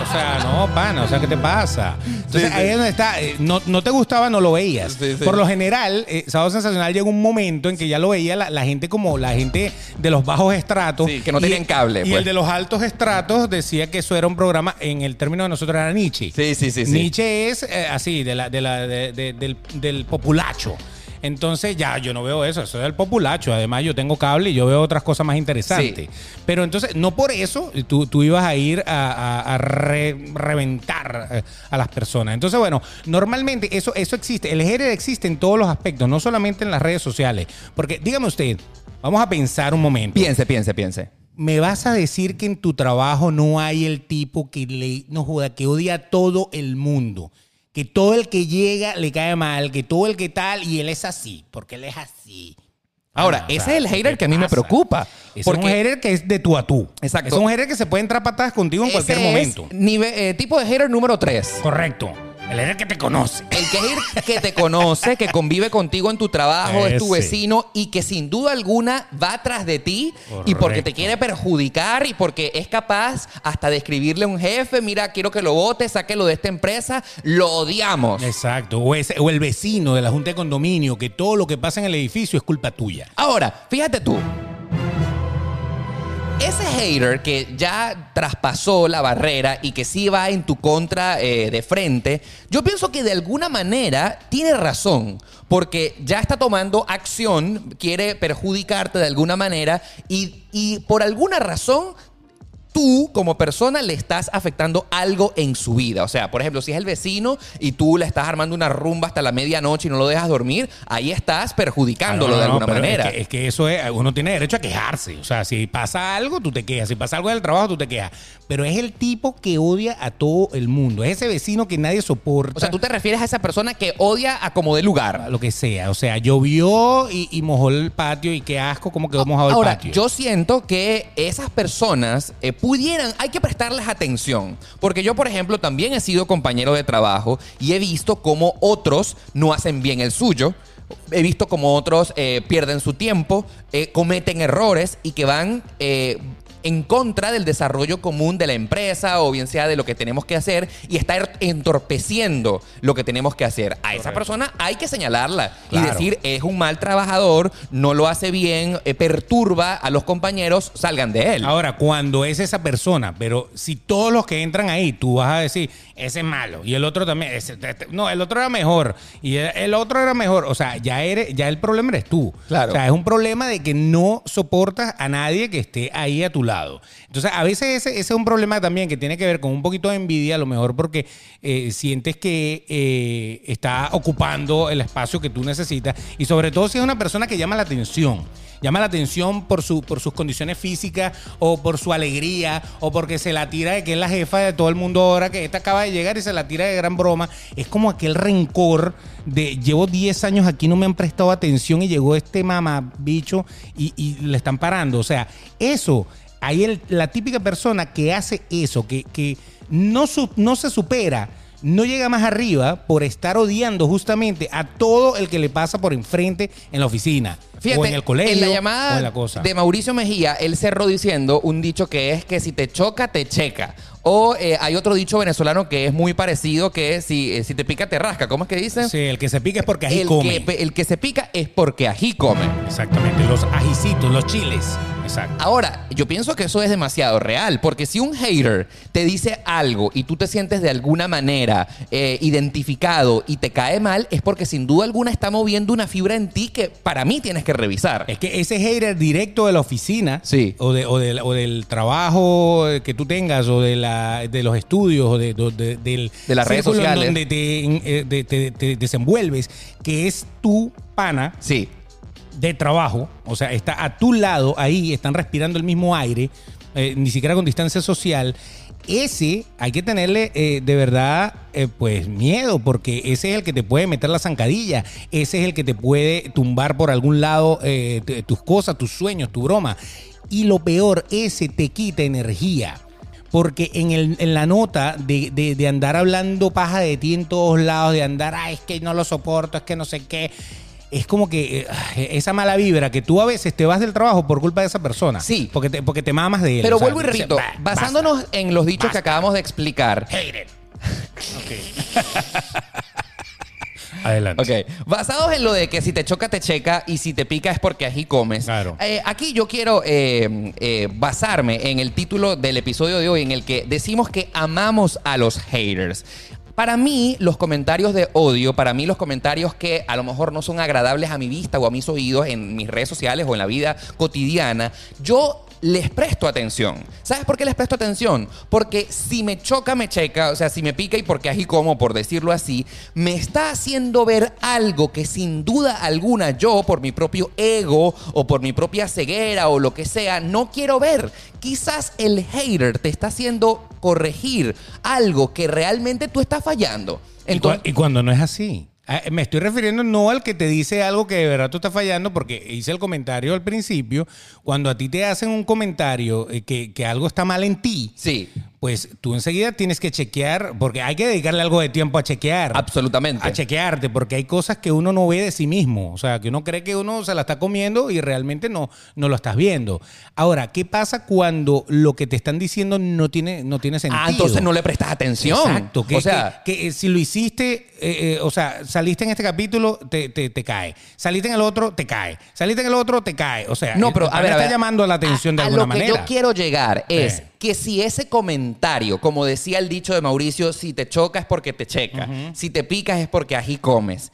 O sea, no, pana, o sea, ¿qué te pasa? Entonces, Sí, sí. ahí es donde está. eh, No, no te gustaba, no lo veías. Sí, sí. Por lo general, eh, Sábado Sensacional llega un momento en que ya lo veía la, la gente como la gente de los bajos estratos. Sí, que no Y- tenían cable, Y pues. el de los altos estratos decía que eso era un programa, en el término de nosotros era Nietzsche. Sí, sí, sí, sí. Nietzsche es eh, así, de la, de la, de- del, del populacho. Entonces ya yo no veo eso, eso es del populacho. Además yo tengo cable y yo veo otras cosas más interesantes. Pero entonces, no por eso tú, tú ibas a ir a, a- a re- reventar eh, a las personas. Entonces, bueno, normalmente eso, eso existe. El hater existe en todos los aspectos, no solamente en las redes sociales. Porque dígame usted, vamos a pensar un momento. Piense, piense, piense. ¿Me vas a decir que en tu trabajo no hay el tipo que le no joda, que odia a todo el mundo? Que todo el que llega le cae mal, que todo el que tal, y él es así, porque él es así. Ahora, Ah, ese o sea, es el ¿qué hater te que a mí me preocupa. Es porque un hater que es de tú a tú. Exacto. Es un hater que se puede entrar patadas contigo en cualquier momento. Es eh, tipo de hater número 3. Correcto. El que te conoce. El que es que te conoce, que convive contigo en tu trabajo, es tu vecino y que sin duda alguna va tras de ti y porque te quiere perjudicar y porque es capaz hasta de escribirle a un jefe, mira, quiero que lo vote, sáquelo de esta empresa, lo odiamos. Exacto. O, ese- o el vecino de la junta de condominio, que todo lo que pasa en el edificio es culpa tuya. Ahora, fíjate tú. Ese hater que ya traspasó la barrera y que sí va en tu contra eh, de frente, yo pienso que de alguna manera tiene razón, porque ya está tomando acción, quiere perjudicarte de alguna manera y, y por alguna razón tú como persona le estás afectando algo en su vida. O sea, por ejemplo, si es el vecino y tú le estás armando una rumba hasta la medianoche y no lo dejas dormir, ahí estás perjudicándolo Ah, No, de alguna manera. Es que, es que eso es, uno tiene derecho a quejarse. O sea, si pasa algo, tú te quejas. Si pasa algo del trabajo, tú te quejas. Pero es el tipo que odia a todo el mundo. Es ese vecino que nadie soporta. O sea, tú te refieres a esa persona que odia a como de lugar. lo que sea. O sea, llovió y, y mojó el patio y qué asco cómo quedó mojado Ahora, el patio. yo siento que esas personas eh, pudieran, hay que prestarles atención. Porque yo, por ejemplo, también he sido compañero de trabajo y he visto cómo otros no hacen bien el suyo. He visto cómo otros eh, pierden su tiempo, eh, cometen errores y que van eh, en contra del desarrollo común de la empresa o bien sea de lo que tenemos que hacer y está entorpeciendo lo que tenemos que hacer. A esa Correcto. persona hay que señalarla y decir, es un mal trabajador, no lo hace bien, eh, perturba a los compañeros, salgan de él. Ahora, cuando es esa persona, pero si todos los que entran ahí, tú vas a decir, ese es malo, y el otro también, ese- este- no, el otro era mejor, y el, el otro era mejor, o sea, ya, eres, ya el problema eres tú. Claro. O sea, es un problema de que no soportas a nadie que esté ahí a tu lado. lado. Entonces, a veces ese, ese es un problema también que tiene que ver con un poquito de envidia, a lo mejor porque eh, sientes que eh, está ocupando el espacio que tú necesitas y sobre todo si es una persona que llama la atención. Llama la atención por, su, por sus condiciones físicas o por su alegría o porque se la tira de que es la jefa de todo el mundo ahora, que esta acaba de llegar y se la tira de gran broma. Es como aquel rencor de llevo 10 años aquí, no me han prestado atención y llegó este mamá bicho y, y le están parando. O sea, eso, hay el- la típica persona que hace eso, que, que no, su- no se supera no llega más arriba por estar odiando justamente a todo el que le pasa por enfrente en la oficina. Fíjate, o en el colegio. en la o llamada en la cosa. de Mauricio Mejía, él cerró diciendo un dicho que es que si te choca, te checa. O eh, hay otro dicho venezolano que es muy parecido, que es si, eh, si te pica, te rasca. ¿Cómo es que dicen? Sí, el que se pica es porque ají el, come. que, el que se pica es porque ají come. Exactamente, los ajicitos, los chiles. Exacto. Ahora, yo pienso que eso es demasiado real, porque si un hater te dice algo y tú te sientes de alguna manera eh, identificado y te cae mal, es porque sin duda alguna está moviendo una fibra en ti que para mí tienes que revisar. Es que ese hater directo de la oficina Sí. o, de, o, del- o del trabajo que tú tengas o de, la, de los estudios o de, de- de- del De las redes sociales. donde te, eh, de- te- te desenvuelves, que es tu pana Sí. de trabajo, o sea, está a tu lado ahí, están respirando el mismo aire, eh, ni siquiera con distancia social. Ese hay que tenerle eh, de verdad eh, pues miedo porque ese es el que te puede meter la zancadilla, ese es el que te puede tumbar por algún lado tus cosas, tus sueños, tu broma. Y lo peor, ese te quita energía. Porque en, el- en la nota de, de- de andar hablando paja de ti en todos lados, de andar, ay, es que no lo soporto, es que no sé qué, es como que eh, esa mala vibra que tú a veces te vas del trabajo por culpa de esa persona. Sí. Porque te, porque te mamas de él. Pero o sea, vuelvo y repito, "Bah, basándonos basta". en los dichos que acabamos de explicar. Hater. [laughs] Adelante. Ok, basados en lo de que si te choca, te checa y si te pica es porque ají comes. Claro. Eh, aquí yo quiero eh, eh, basarme en el título del episodio de hoy en el que decimos que amamos a los haters. Para mí, los comentarios de odio, para mí los comentarios que a lo mejor no son agradables a mi vista o a mis oídos en mis redes sociales o en la vida cotidiana, yo les presto atención. ¿Sabes por qué les presto atención? Porque si me choca, me checa, o sea, si me pica y porque ají como, por decirlo así, me está haciendo ver algo que sin duda alguna yo, por mi propio ego o por mi propia ceguera o lo que sea, no quiero ver. Quizás el hater te está haciendo corregir algo que realmente tú estás fallando. Y cuando no es así. Ah, Me estoy refiriendo no al que te dice algo que de verdad tú estás fallando, porque hice el comentario al principio. Cuando a ti te hacen un comentario eh, que, que algo está mal en ti, sí, pues tú enseguida tienes que chequear, porque hay que dedicarle algo de tiempo a chequear. absolutamente. A chequearte, porque hay cosas que uno no ve de sí mismo. O sea, que uno cree que uno se la está comiendo y realmente no, no lo estás viendo. Ahora, ¿qué pasa cuando lo que te están diciendo no tiene, no tiene sentido? Ah, entonces no le prestas atención. Exacto. Que, o sea, que, que, eh, si lo hiciste, eh, eh, o sea, saliste en este capítulo, te, te, te cae. Saliste en el otro, te cae. Saliste en el otro, te cae. O sea, No, pero a ver, pana a ver. está llamando la atención de a, a alguna lo que manera. yo quiero llegar es Sí. Que si ese comentario, como decía el dicho de Mauricio, si te choca es porque te checa, si te picas es porque ají comes.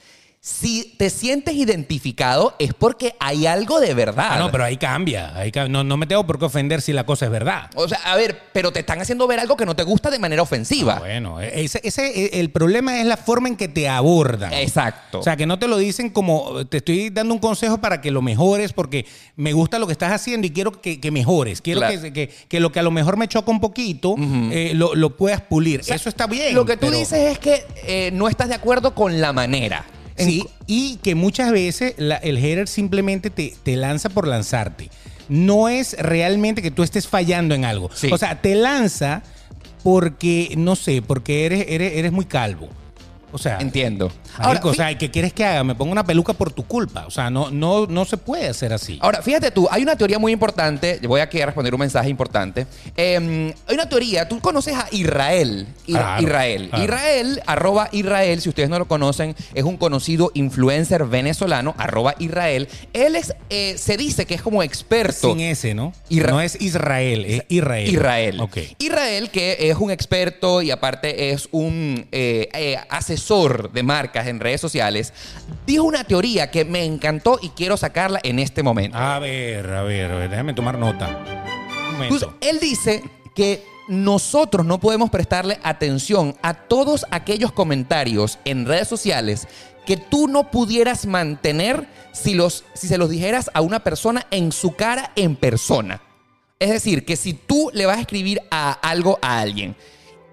Si te sientes identificado es porque hay algo de verdad. Ah, no, pero ahí cambia. Ahí cambia. No, no me tengo por qué ofender si la cosa es verdad. O sea, a ver, pero te están haciendo ver algo que no te gusta de manera ofensiva. Ah, bueno, ese, ese- el problema es la forma en que te abordan. Exacto. O sea, que no te lo dicen como te estoy dando un consejo para que lo mejores porque me gusta lo que estás haciendo y quiero que, que mejores. Quiero Claro. que, que- que lo que a lo mejor me choca un poquito eh, lo, lo puedas pulir. O sea, Eso está bien. Lo que tú pero- dices es que eh, no estás de acuerdo con la manera. En- Sí, y que muchas veces la- el hater simplemente te, te lanza por lanzarte. No es realmente que tú estés fallando en algo. Sí. O sea, te lanza porque, no sé, porque eres, eres, eres muy calvo. O sea, Entiendo. marico, o sea, ¿qué quieres que haga? Me ponga una peluca por tu culpa. O sea, no, no, no se puede hacer así. Ahora, fíjate tú, hay una teoría muy importante. Voy aquí a responder un mensaje importante. Eh, hay una teoría, tú conoces a Israel. Claro, Israel. claro. Israel, arroba Israel, si ustedes no lo conocen, es un conocido influencer venezolano, arroba Israel. Él es, eh, se dice que es como experto. Sin ese, ¿no? Isra- no es Israel, es Israel. Israel. Ok. Israel, que es un experto y aparte es un eh, eh, asesor de marcas en redes sociales, dijo una teoría que me encantó y quiero sacarla en este momento. A ver, a ver, a ver, déjame tomar nota. Entonces, él dice que nosotros no podemos prestarle atención a todos aquellos comentarios en redes sociales que tú no pudieras mantener si, los, si se los dijeras a una persona en su cara en persona. Es decir, que si tú le vas a escribir a algo a alguien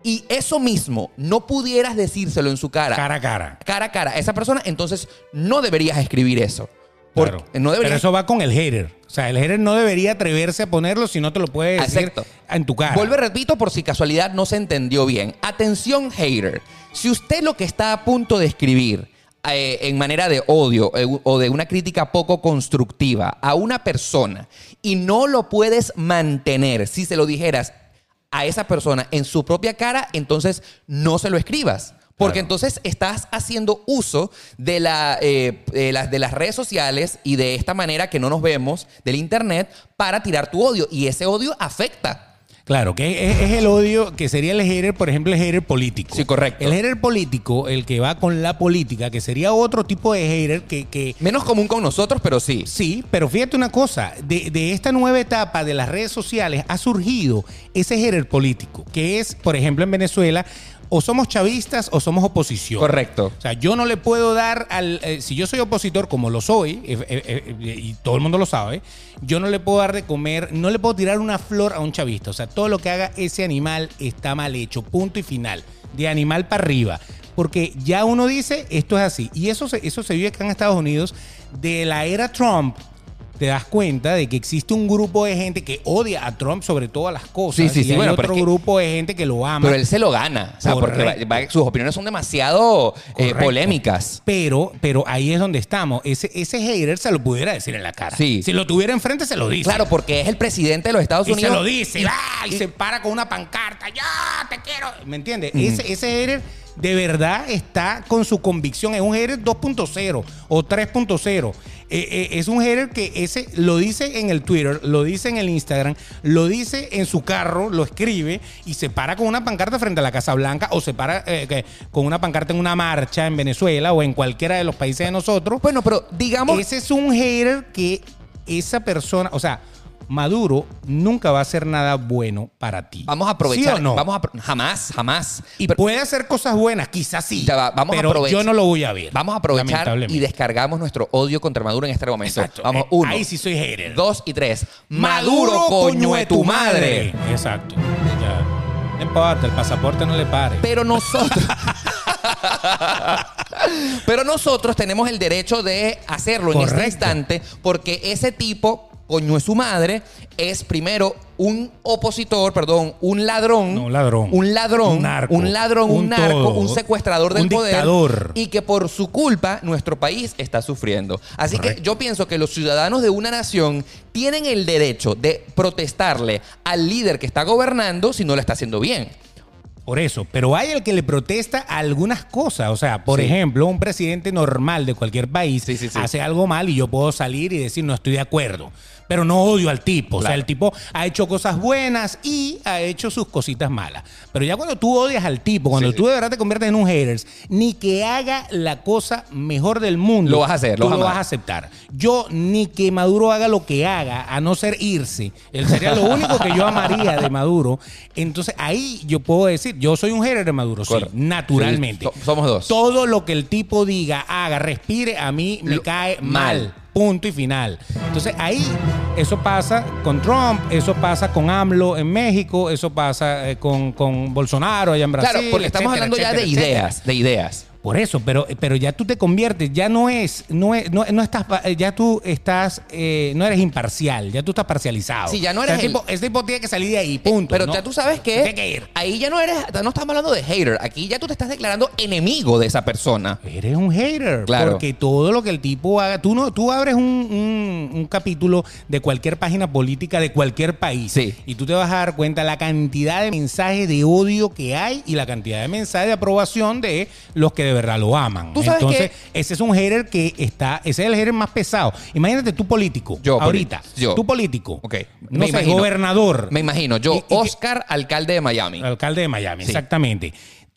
y eso mismo no pudieras decírselo en su cara, Cara a cara. cara a cara a esa persona, entonces no deberías escribir eso. Porque Claro. no Pero eso va con el hater. O sea, el hater no debería atreverse a ponerlo si no te lo puede decir Exacto. en tu cara. Vuelvo y repito por si casualidad no se entendió bien. Atención, hater. Si usted lo que está a punto de escribir eh, en manera de odio eh, o de una crítica poco constructiva a una persona y no lo puedes mantener, si se lo dijeras a esa persona en su propia cara, entonces no se lo escribas. Porque Claro. entonces estás haciendo uso de, la, eh, de las- de las redes sociales y de esta manera que no nos vemos del internet para tirar tu odio. Y ese odio afecta. Claro, que es, es el odio que sería el hater, por ejemplo, el hater político. Sí, correcto. El hater político, el que va con la política, que sería otro tipo de hater que, que Menos común con nosotros, pero sí. Sí, pero fíjate una cosa, de, de esta nueva etapa de las redes sociales ha surgido ese hater político, que es, por ejemplo, en Venezuela, o somos chavistas o somos oposición. Correcto. O sea, yo no le puedo dar al... eh, si yo soy opositor, como lo soy, eh, eh, y todo el mundo lo sabe, yo no le puedo dar de comer, no le puedo tirar una flor a un chavista. O sea, todo lo que haga ese animal está mal hecho, punto y final. De animal para arriba. Porque ya uno dice, esto es así. Y eso se, eso se vive acá en Estados Unidos de la era Trump. Te das cuenta de que existe un grupo de gente que odia a Trump sobre todas las cosas. Sí, sí, y sí, hay bueno, pero otro es que- grupo de gente que lo ama. Pero él se lo gana. O sea, porque Correcto. va- va- sus opiniones son demasiado eh, Correcto. polémicas. Pero, pero ahí es donde estamos. Ese, ese hater se lo pudiera decir en la cara. Sí. Si lo tuviera enfrente, se lo dice. Claro, porque es el presidente de los Estados y Unidos. se lo dice. Y- y, y- se para con una pancarta. ¡Ya te quiero! ¿Me entiendes? Ese, ese hater de verdad está con su convicción. Es un hater 2.0 o 3.0. Eh, eh, es un hater que ese lo dice en el Twitter, lo dice en el Instagram, lo dice en su carro, lo escribe y se para con una pancarta frente a la Casa Blanca o se para eh, con una pancarta en una marcha en Venezuela o en cualquiera de los países de nosotros. Bueno, pero digamos. Ese es un hater que esa persona, o sea, Maduro nunca va a hacer nada bueno para ti. Vamos a aprovechar. ¿Sí o no? Vamos a, jamás, jamás. y Pero puede hacer cosas buenas, quizás sí. Va, vamos a pero aprovechar- yo no lo voy a ver. vamos a aprovechar y descargamos nuestro odio contra Maduro en este momento. Exacto. Vamos, Eh, uno. Ahí sí soy hater. Dos y tres. Maduro, coño de tu madre. Exacto. Ya. No importa, el pasaporte no le pare. Pero nosotros. [laughs] Pero nosotros tenemos el derecho de hacerlo en este instante porque ese tipo, coño de su madre, es primero un opositor, perdón, un ladrón. No, un ladrón. Un ladrón. Un narco. Un ladrón, un, Un narco, todo. un secuestrador del Un poder. dictador. Y que por su culpa nuestro país está sufriendo. Así Correcto. que yo pienso que los ciudadanos de una nación tienen el derecho de protestarle al líder que está gobernando si no lo está haciendo bien. Por eso, pero hay el que le protesta a algunas cosas. O sea, por Sí. ejemplo, un presidente normal de cualquier país Sí, sí, sí. hace algo mal y yo puedo salir y decir no estoy de acuerdo. Pero no odio al tipo. O sea, el tipo ha hecho cosas buenas y ha hecho sus cositas malas. Pero ya cuando tú odias al tipo, cuando Sí, tú de verdad te conviertes en un haters, ni que haga la cosa mejor del mundo, Lo vas a hacer, lo tú lo vas a aceptar. Yo ni que Maduro haga lo que haga, a no ser irse. Él sería lo único que yo amaría de Maduro. Entonces ahí yo puedo decir, yo soy un hater de Maduro, sí, naturalmente. Sí, somos dos. Todo lo que el tipo diga, haga, respire, a mí me Lo- cae mal. mal. Punto y final. Entonces ahí eso pasa con Trump, eso pasa con AMLO en México, eso pasa eh, con, con Bolsonaro allá en Brasil. claro, porque estamos etcétera, hablando ya de etcétera. ideas, de ideas. Por eso, pero, pero ya tú te conviertes, ya no es, no es, no, no estás, ya tú estás, eh, no eres imparcial, ya tú estás parcializado. Sí, ya no O sea, eres el el- tipo, ese tipo tiene que salir de ahí, punto. Pero ¿no? ya tú sabes que, Tiene que ir. ahí ya no eres, no estamos hablando de hater, aquí ya tú te estás declarando enemigo de esa persona. Eres un hater. Claro. Porque todo lo que el tipo haga, tú no, tú abres un, un- un capítulo de cualquier página política de cualquier país. Sí. Y tú te vas a dar cuenta la cantidad de mensajes de odio que hay y la cantidad de mensajes de aprobación de los que de verdad lo aman. Tú sabes Entonces, que- ese es un hater que está, ese es el hater más pesado. Imagínate tú político. Yo, ahorita. yo. Tú político. Ok. No Me sé, imagino. gobernador. Me imagino, yo, Y- y que- Oscar, alcalde de Miami. Alcalde de Miami, Sí. exactamente.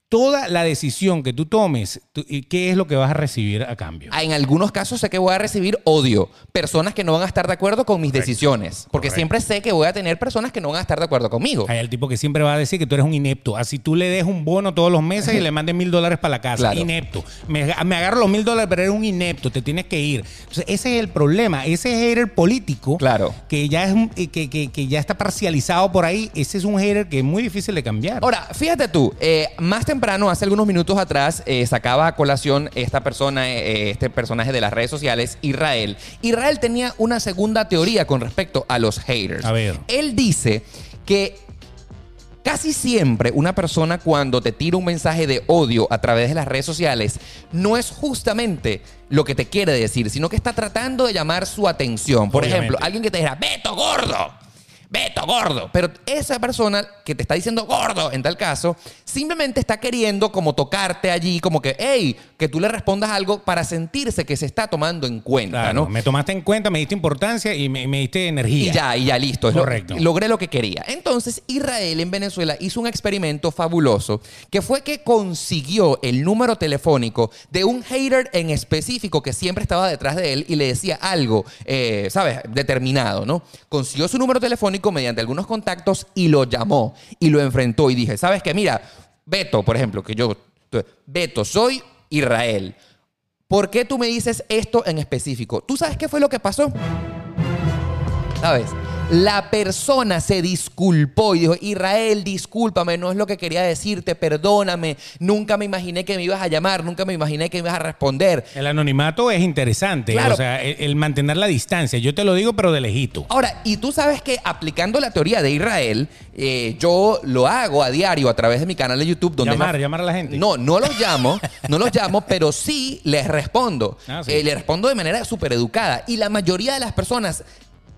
Toda la decisión que tú tomes, tú- ¿y ¿qué es lo que vas a recibir a cambio? En algunos casos sé que voy a recibir odio. Personas que no van a estar de acuerdo con mis decisiones. Porque Correcto. siempre sé que voy a tener personas que no van a estar de acuerdo conmigo. Hay el tipo que siempre va a decir que tú eres un inepto. Así tú le des un bono todos los meses y le mandes mil dólares para la casa. Claro. Inepto. Me, me agarro los mil dólares, pero eres un inepto. Te tienes que ir. Entonces, ese es el problema. Ese hater político Claro. que ya es un- eh, que, que- que ya está parcializado por ahí. Ese es un hater que es muy difícil de cambiar. Ahora, fíjate tú, eh, más temprano, hace algunos minutos atrás, eh, sacaba a colación esta persona, eh, este personaje de las redes sociales, Israel. Israel tenía una segunda teoría con respecto a los haters. A ver. Él dice que Casi siempre una persona cuando te tira un mensaje de odio a través de las redes sociales no es justamente lo que te quiere decir, sino que está tratando de llamar su atención. Por Obviamente. ejemplo, alguien que te dijera, Beto gordo, Beto gordo. Pero esa persona que te está diciendo gordo en tal caso, simplemente está queriendo como tocarte allí, como que, hey, que tú le respondas algo para sentirse que se está tomando en cuenta, Claro, ¿no? Me tomaste en cuenta, me diste importancia y me, me diste energía. Y ya, y ya listo. Es lo- Correcto. logré lo que quería. Entonces, Israel en Venezuela hizo un experimento fabuloso que fue que consiguió el número telefónico de un hater en específico que siempre estaba detrás de él y le decía algo, eh, ¿sabes? Determinado, ¿no? Consiguió su número telefónico mediante algunos contactos y lo llamó y lo enfrentó y dije, ¿sabes qué? Mira, Beto, por ejemplo, que yo, Beto, soy Israel. ¿Por qué tú me dices esto en específico? ¿Tú sabes qué fue lo que pasó? ¿Sabes? La persona se disculpó y dijo, Israel, discúlpame, no es lo que quería decirte, perdóname, nunca me imaginé que me ibas a llamar, nunca me imaginé que me ibas a responder. El anonimato es interesante. Claro. O sea, el, el mantener la distancia. Yo te lo digo, pero de lejito. Ahora, y tú sabes que aplicando la teoría de Israel, eh, yo lo hago a diario a través de mi canal de YouTube. Donde Llamar, llamar a la gente. No, no los llamo, no los llamo, [laughs] pero sí les respondo. Ah, sí. Eh, les respondo de manera súper educada. Y la mayoría de las personas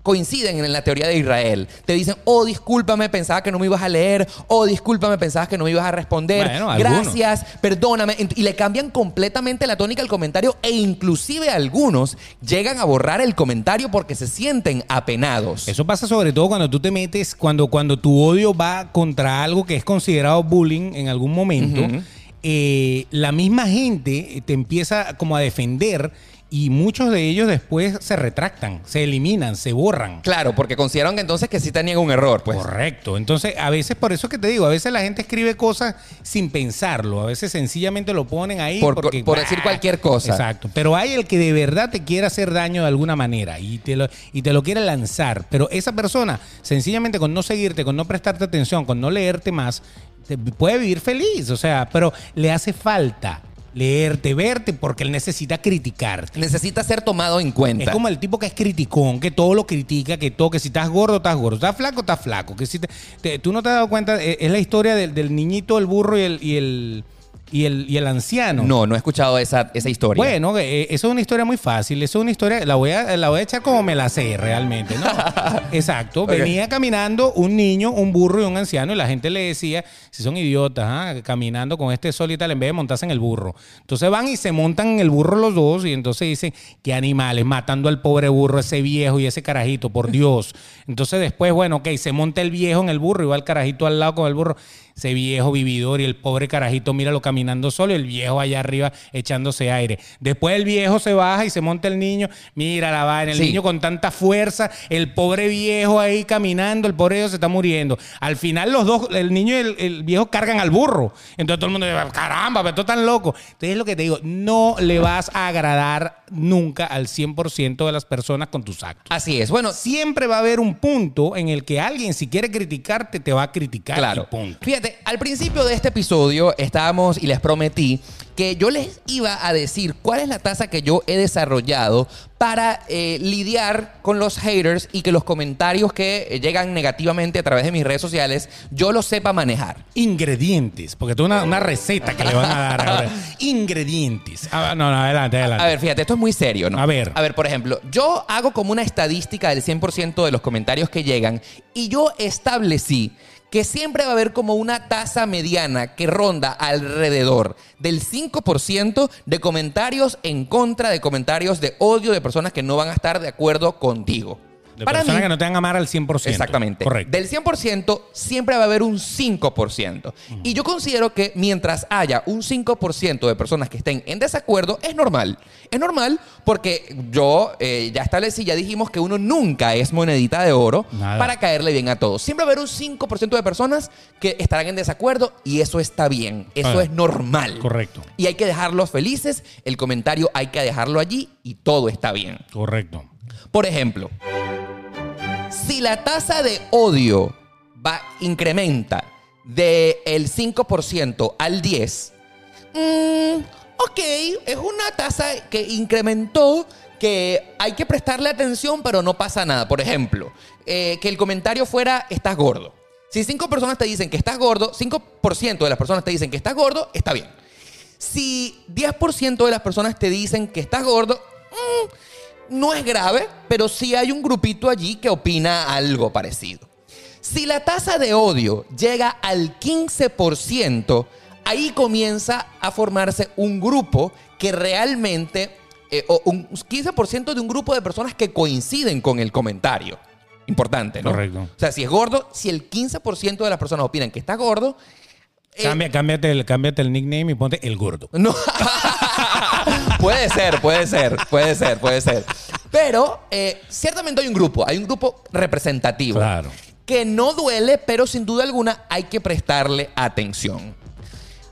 coinciden en la teoría de Israel. Te dicen, oh, discúlpame, pensaba que no me ibas a leer. Oh, discúlpame, pensabas que no me ibas a responder. Bueno, algunos. Gracias, perdóname. Y le cambian completamente la tónica al comentario e inclusive algunos llegan a borrar el comentario porque se sienten apenados. Eso pasa sobre todo cuando tú te metes, cuando, cuando tu odio va contra algo que es considerado bullying en algún momento. eh, la misma gente te empieza como a defender y muchos de ellos después se retractan, se eliminan, se borran. Claro, porque consideraron que entonces que sí tenían un error, pues. Correcto. Entonces, a veces, por eso que te digo, a veces la gente escribe cosas sin pensarlo. A veces sencillamente lo ponen ahí. Por- porque, por decir cualquier cosa. Exacto. Pero hay el que de verdad te quiere hacer daño de alguna manera y te, lo, y te lo quiere lanzar. Pero esa persona, sencillamente con no seguirte, con no prestarte atención, con no leerte más, puede vivir feliz. O sea, pero le hace falta leerte, verte, porque él necesita criticarte. Necesita ser tomado en cuenta. Es como el tipo que es criticón, que todo lo critica, que todo, que si estás gordo, estás gordo, estás flaco, estás flaco. Que si te- te- tú no te has dado cuenta, eh, es la historia del, del niñito, el burro y el, y el, y el, y el anciano. No, no he escuchado esa, esa historia. Bueno, eh, eso es una historia muy fácil. Eso es una historia, la voy a, la voy a echar como me la sé realmente, ¿no? [laughs] Exacto. Venía caminando un niño, un burro y un anciano, y la gente le decía, si son idiotas, ¿ah? caminando con este sol y tal, en vez de montarse en el burro. Entonces van y se montan en el burro los dos, y entonces dicen, qué animales, matando al pobre burro, ese viejo y ese carajito, por Dios. Entonces después, bueno, ok, se monta el viejo en el burro y va el carajito al lado con el burro. Ese viejo vividor y el pobre carajito, míralo caminando solo, y el viejo allá arriba echándose aire. Después el viejo se baja y se monta el niño, mira la vaina, el Sí. niño con tanta fuerza, el pobre viejo ahí caminando, el pobre viejo se está muriendo. Al final los dos, el niño y el, el viejo cargan al burro. Entonces todo el mundo dice, caramba, pero esto tan loco. Entonces es lo que te digo, no le vas a agradar nunca al 100% de las personas con tus actos. Así es. Bueno, Siempre va a haber un punto en el que alguien, si quiere criticarte, te va a criticar. Claro. y punto. Fíjate, al principio de este episodio estábamos les prometí que yo les iba a decir cuál es la tasa que yo he desarrollado para eh, lidiar con los haters y que los comentarios que eh, llegan negativamente a través de mis redes sociales yo los sepa manejar. Ingredientes, porque es una, una receta que le van a dar ahora. [laughs] Ingredientes. Ah, no, no, adelante, adelante. A ver, fíjate, esto es muy serio, ¿no? A ver. A ver, por ejemplo, yo hago como una estadística del 100% de los comentarios que llegan y yo establecí que siempre va a haber como una tasa mediana que ronda alrededor del 5% de comentarios en contra de comentarios de odio de personas que no van a estar de acuerdo contigo. De Para personas mí- que no te van a amar al 100%. Exactamente. Correcto. Del 100% siempre va a haber un 5%. Y yo considero que mientras haya un 5% de personas que estén en desacuerdo, es normal. Es normal porque yo eh, ya establecí, ya dijimos que uno nunca es monedita de oro Nada. para caerle bien a todos. Siempre va a haber un 5% de personas que estarán en desacuerdo y eso está bien. Eso Ah, es normal. Correcto. Y hay que dejarlos felices, el comentario hay que dejarlo allí y todo está bien. Correcto. Por ejemplo, si la tasa de odio va, incrementa del 5% al 10%, mm, ok, es una tasa que incrementó que hay que prestarle atención, pero no pasa nada. Por ejemplo, eh, que el comentario fuera, estás gordo. Si cinco personas te dicen que estás gordo, 5% de las personas te dicen que estás gordo, está bien. Si 10% de las personas te dicen que estás gordo, mm, no es grave, pero sí hay un grupito allí que opina algo parecido. Si la tasa de odio llega al 15%, ahí comienza a formarse un grupo que realmente, eh, o un 15% de un grupo de personas que coinciden con el comentario. Importante, ¿no? Correcto. O sea, si es gordo, si el 15% de las personas opinan que está gordo, eh, Cambia, cámbiate, el, cámbiate el nickname y ponte el gordo. no. [laughs] [laughs] puede ser, puede ser, puede ser, puede ser. Pero eh, ciertamente hay un grupo, hay un grupo representativo. Claro. Que no duele, pero sin duda alguna hay que prestarle atención.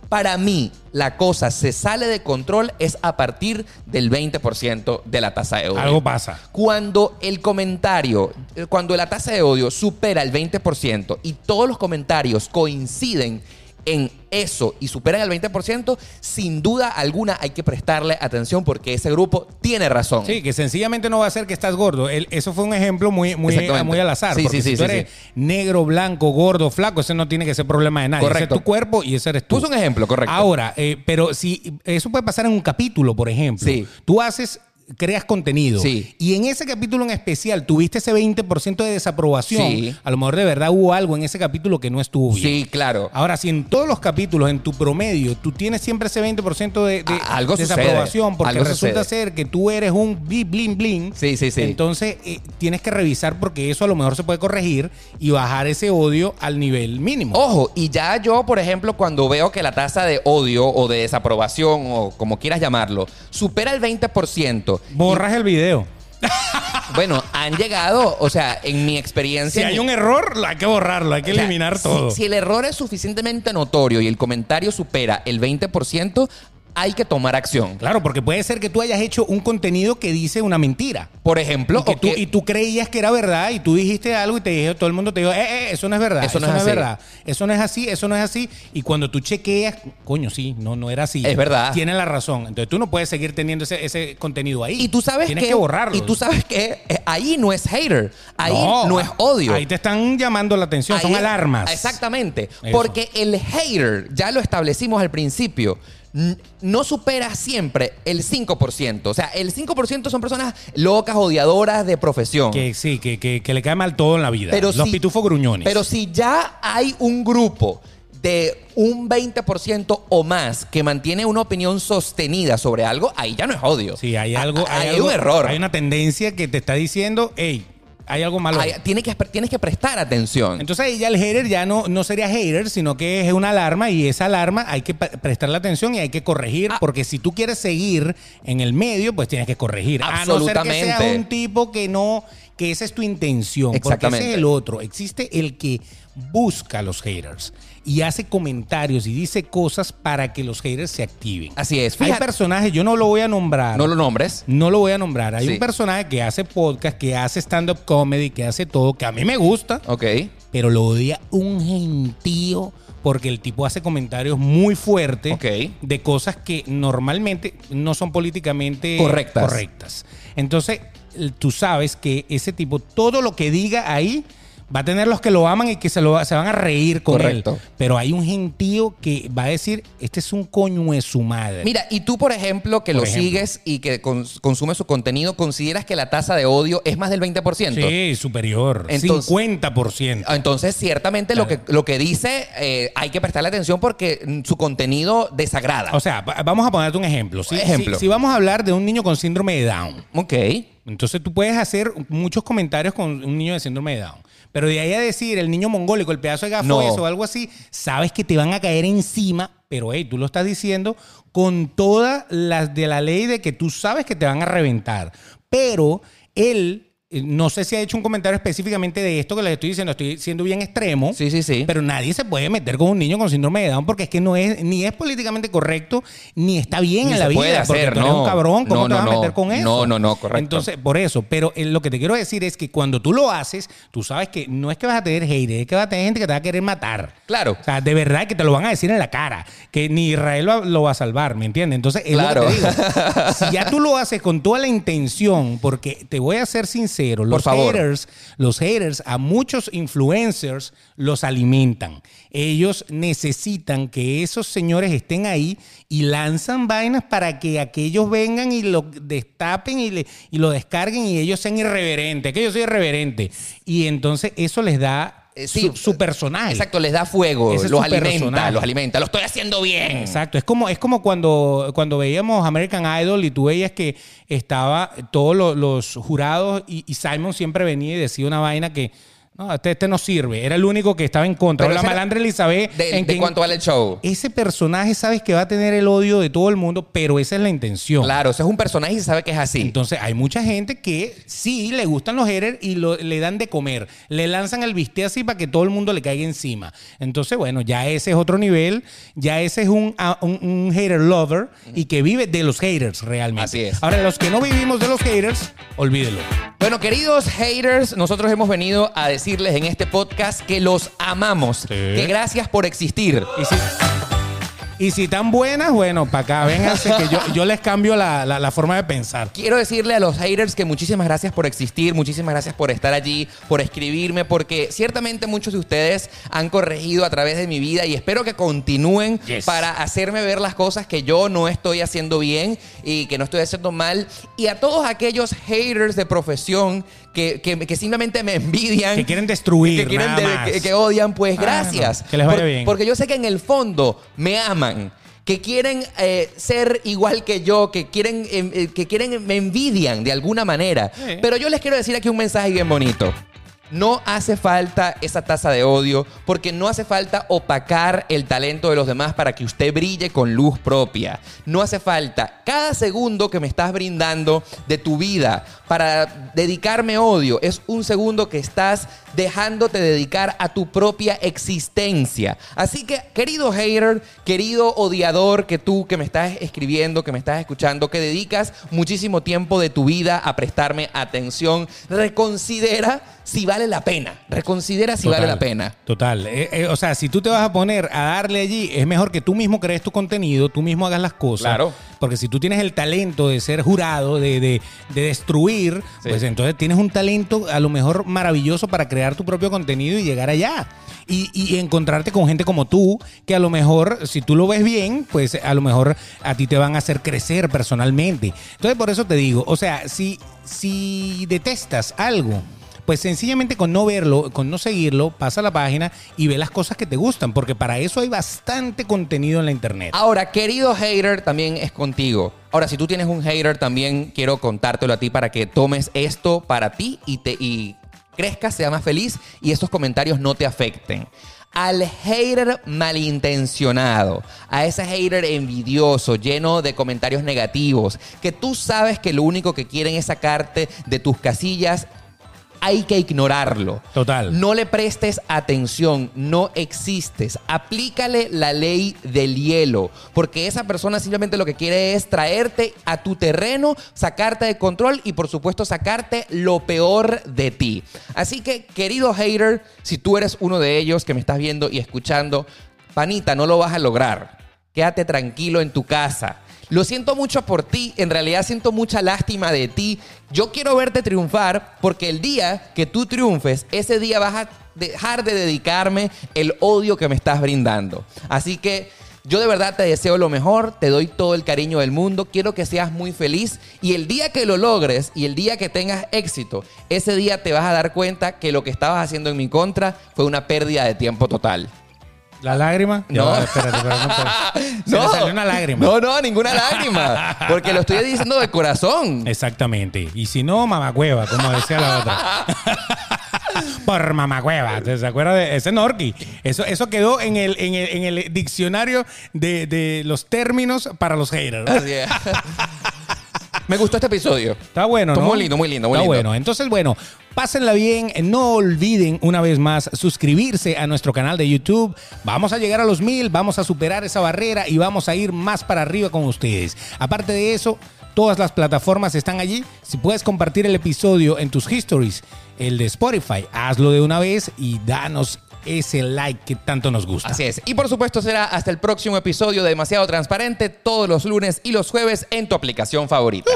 Para mí, la cosa se sale de control es a partir del 20% de la tasa de odio. Algo pasa. Cuando el comentario, eh, cuando la tasa de odio supera el 20% y todos los comentarios coinciden en eso y superan el 20%, sin duda alguna hay que prestarle atención porque ese grupo tiene razón. Sí, que sencillamente no va a ser que estás gordo. El- eso fue un ejemplo muy, muy, muy al azar. Sí, porque sí, si tú eres negro, blanco, gordo, flaco, ese no tiene que ser problema de nadie. Ese Correcto. es tu cuerpo y ese eres tú. Puso un ejemplo, correcto. Ahora, eh, pero si eso puede pasar en un capítulo, por ejemplo. Sí. Tú haces creas contenido Sí. y en ese capítulo en especial tuviste ese 20% de desaprobación, Sí. a lo mejor de verdad hubo algo en ese capítulo que no estuvo bien. Sí, claro. Ahora, si en todos los capítulos, en tu promedio, tú tienes siempre ese 20% de, de algo sucede. desaprobación, porque Algo resulta sucede. ser que tú eres un blin blin. Sí, sí, sí. Entonces, eh, tienes que revisar porque eso a lo mejor se puede corregir y bajar ese odio al nivel mínimo. Ojo, y ya yo, por ejemplo, cuando veo que la tasa de odio o de desaprobación o como quieras llamarlo, supera el 20%, Borras el video. bueno, han llegado, o sea, en mi experiencia... Si hay un error, hay que borrarlo, hay que O sea, eliminar si- todo. Si, el error es suficientemente notorio y el comentario supera el 20%, hay que tomar acción. Claro, porque puede ser que tú hayas hecho un contenido que dice una mentira. Por ejemplo, Y, que o tú, que- y tú creías que era verdad y tú dijiste algo y te dije, todo el mundo te dijo, eh, eh, eso no es verdad, Eso eso, no no, es verdad, eso no es así, eso no es así. Y cuando tú chequeas, coño, sí, no, no era así. Es verdad. Tiene la razón. Entonces tú no puedes seguir teniendo ese, ese contenido ahí. y tú sabes Tienes que, que borrarlo. Y tú sabes que eh, ahí no es hater, ahí no, es odio. Ahí te están llamando la atención, son alarmas. Exactamente. Eso. Porque el hater, ya lo establecimos al principio, no supera siempre el 5%. O sea, el 5% son personas locas, odiadoras de profesión. Que sí, que, que, que le cae mal todo en la vida. Pero Los si- pitufos gruñones. Pero si ya hay un grupo de un 20% o más que mantiene una opinión sostenida sobre algo, ahí ya no es odio. sí, hay algo, ah, hay, hay algo- un error. Hay una tendencia que te está diciendo, hey, hay algo malo. ahí". Hay- tiene que, tienes que prestar atención. Entonces ahí ya el hater ya no, no sería hater, sino que es una alarma y esa alarma hay que prestarle atención y hay que corregir, Ah. porque si tú quieres seguir en el medio, pues tienes que corregir. A no ser que Absolutamente. seas un tipo que no, que esa es tu intención, porque Exactamente. ese es el otro. Existe el que busca a los haters y hace comentarios y dice cosas para que los haters se activen. Así es. Hay Fíjate, personajes, yo no lo voy a nombrar. no lo nombres. No lo voy a nombrar. Hay Sí. un personaje que hace podcast, que hace stand-up comedy, que hace todo, que a mí me gusta Ok. pero lo odia un gentío porque el tipo hace comentarios muy fuertes de cosas que normalmente no son políticamente Correctas. correctas. Entonces, tú sabes que ese tipo, todo lo que diga ahí Va a tener los que lo aman y que se, lo, se van a reír con Correcto. él. Pero hay un gentío que va a decir, este es un coño de su madre. Mira, y tú, por ejemplo, que Por lo ejemplo. sigues y que cons- consumes su contenido, ¿consideras que la tasa de odio es más del 20%? sí, superior. Entonces- 50%. Ah, Entonces, ciertamente lo, que, lo que dice eh, hay que prestarle atención porque mm, su contenido desagrada. O sea, va- vamos a ponerte un ejemplo. Si, Ejemplo. si- si vamos a hablar de un niño con síndrome de Down, ok. entonces tú puedes hacer muchos comentarios con un niño de síndrome de Down. Pero de ahí a decir el niño mongólico, el pedazo de gafo No. eso o algo así, sabes que te van a caer encima, pero hey, tú lo estás diciendo con todas las de la ley de que tú sabes que te van a reventar. Pero él, no sé si ha hecho un comentario específicamente de esto que les estoy diciendo, estoy siendo bien extremo. Sí, sí, sí. Pero nadie se puede meter con un niño con síndrome de Down porque es que no es ni es políticamente correcto ni está bien Ni en se la vida. puede porque hacer, eres no. un cabrón, ¿cómo No, te vas no, a no. meter con eso? No, no, no, correcto. Entonces, por eso. Pero eh, lo que te quiero decir es que cuando tú lo haces, tú sabes que no es que vas a tener hate, es que vas a tener gente que te va a querer matar. Claro. O sea, de verdad que te lo van a decir en la cara, que ni Israel lo, lo va a salvar, ¿me entiendes? Entonces, es Claro. lo que te digo. Si ya [laughs] tú lo haces con toda la intención, porque te voy a ser sincero, los favor. haters, los haters a muchos influencers los alimentan. Ellos necesitan que esos señores estén ahí y lanzan vainas para que aquellos vengan y lo destapen y, le- y lo descarguen y ellos sean irreverentes, que yo soy irreverente. Y entonces eso les da Eh, sí, su, su personaje. Exacto, les da fuego, Ese los alimenta, los alimenta. Lo estoy haciendo bien. Exacto, es como, es como cuando, cuando veíamos American Idol y tú veías que estaba todos lo- los, jurados y, y Simon siempre venía y decía una vaina que no, este, este no sirve, era el único que estaba en contra. Pero la malandra Elizabeth. De, en de cuánto vale el show. Ese personaje sabes que va a tener el odio de todo el mundo, pero esa es la intención. Claro, ese es un personaje y se sabe que es así. Entonces hay mucha gente que sí le gustan los haters y lo- le dan de comer. Le lanzan el bistec así para que todo el mundo le caiga encima. Entonces, bueno, ya ese es otro nivel. Ya ese es un, un, un hater lover y que vive de los haters realmente. Así es. Ahora, los que no vivimos de los haters, olvídelo. Bueno, queridos haters, nosotros hemos venido a decirles en este podcast que los amamos. Que gracias por existir. Y si, y si tan buenas, bueno, para acá, vénganse que yo, yo les cambio la, la- la forma de pensar. Quiero decirle a los haters que muchísimas gracias por existir, muchísimas gracias por estar allí, por escribirme, porque ciertamente muchos de ustedes han corregido a través de mi vida y espero que continúen Yes. para hacerme ver las cosas que yo no estoy haciendo bien y que no estoy haciendo mal. Y a todos aquellos haters de profesión que, que- que simplemente me envidian. Que quieren destruir, que, quieren nada de- más. que- que odian, pues Ah, gracias. no, que les vaya Por- bien. Porque yo sé que en el fondo me aman. Que quieren eh, ser igual que yo, que quieren, eh, eh, que quieren, me envidian de alguna manera. Sí. Pero yo les quiero decir aquí un mensaje bien bonito. No hace falta esa tasa de odio porque no hace falta opacar el talento de los demás para que usted brille con luz propia. No hace falta cada segundo que me estás brindando de tu vida para dedicarme odio es un segundo que estás dejándote dedicar a tu propia existencia. Así que, querido hater, querido odiador que tú que me estás escribiendo, que me estás escuchando, que dedicas muchísimo tiempo de tu vida a prestarme atención, reconsidera si vale la pena. Reconsidera si vale la pena. Total. Eh, eh, o sea, si tú te vas a poner a darle allí, es mejor que tú mismo crees tu contenido, tú mismo hagas las cosas. Claro. Porque si tú tienes el talento de ser jurado, de, de- de destruir, Sí. pues entonces tienes un talento a lo mejor maravilloso para crear tu propio contenido y llegar allá. Y, y encontrarte con gente como tú, que a lo mejor, si tú lo ves bien, pues a lo mejor a ti te van a hacer crecer personalmente. Entonces, por eso te digo, o sea, si, si detestas algo, pues sencillamente con no verlo, con no seguirlo, pasa a la página y ve las cosas que te gustan, porque para eso hay bastante contenido en la internet. Ahora, querido hater, también es contigo. Ahora, si tú tienes un hater, también quiero contártelo a ti para que tomes esto para ti y te y crezcas, seas más feliz y estos comentarios no te afecten. Al hater malintencionado, a ese hater envidioso, lleno de comentarios negativos, que tú sabes que lo único que quieren es sacarte de tus casillas, hay que ignorarlo. Total. No le prestes atención, no existes. Aplícale la ley del hielo, porque esa persona simplemente lo que quiere es traerte a tu terreno, sacarte de control y por supuesto sacarte lo peor de ti. Así que, querido hater, si tú eres uno de ellos que me estás viendo y escuchando, panita, no lo vas a lograr. Quédate tranquilo en tu casa. Lo siento mucho por ti, en realidad siento mucha lástima de ti. Yo quiero verte triunfar porque el día que tú triunfes, ese día vas a dejar de dedicarme el odio que me estás brindando. Así que yo de verdad te deseo lo mejor, te doy todo el cariño del mundo, quiero que seas muy feliz y el día que lo logres y el día que tengas éxito, ese día te vas a dar cuenta que lo que estabas haciendo en mi contra fue una pérdida de tiempo total. ¿La lágrima? No. Va, espérate, espérate, no. Se le salió una lágrima. No, no, ninguna lágrima. Porque lo estoy diciendo de corazón. Exactamente. Y si no, mamacueva, como decía la otra. [laughs] Por mamacueva. ¿Se acuerda de ese Norki? Eso, eso quedó en el, en el, en el diccionario de, de los términos para los haters. Así es. Me gustó este episodio. Está bueno, Está ¿no? muy lindo, muy lindo, muy Está lindo. bueno. Entonces, bueno, pásenla bien. No olviden una vez más suscribirse a nuestro canal de YouTube. Vamos a llegar a los mil, vamos a superar esa barrera y vamos a ir más para arriba con ustedes. Aparte de eso, todas las plataformas están allí. Si puedes compartir el episodio en tus histories, el de Spotify, hazlo de una vez y danos ese like que tanto nos gusta. Así es. Y por supuesto será hasta el próximo episodio de Demasiado Transparente todos los lunes y los jueves en tu aplicación favorita.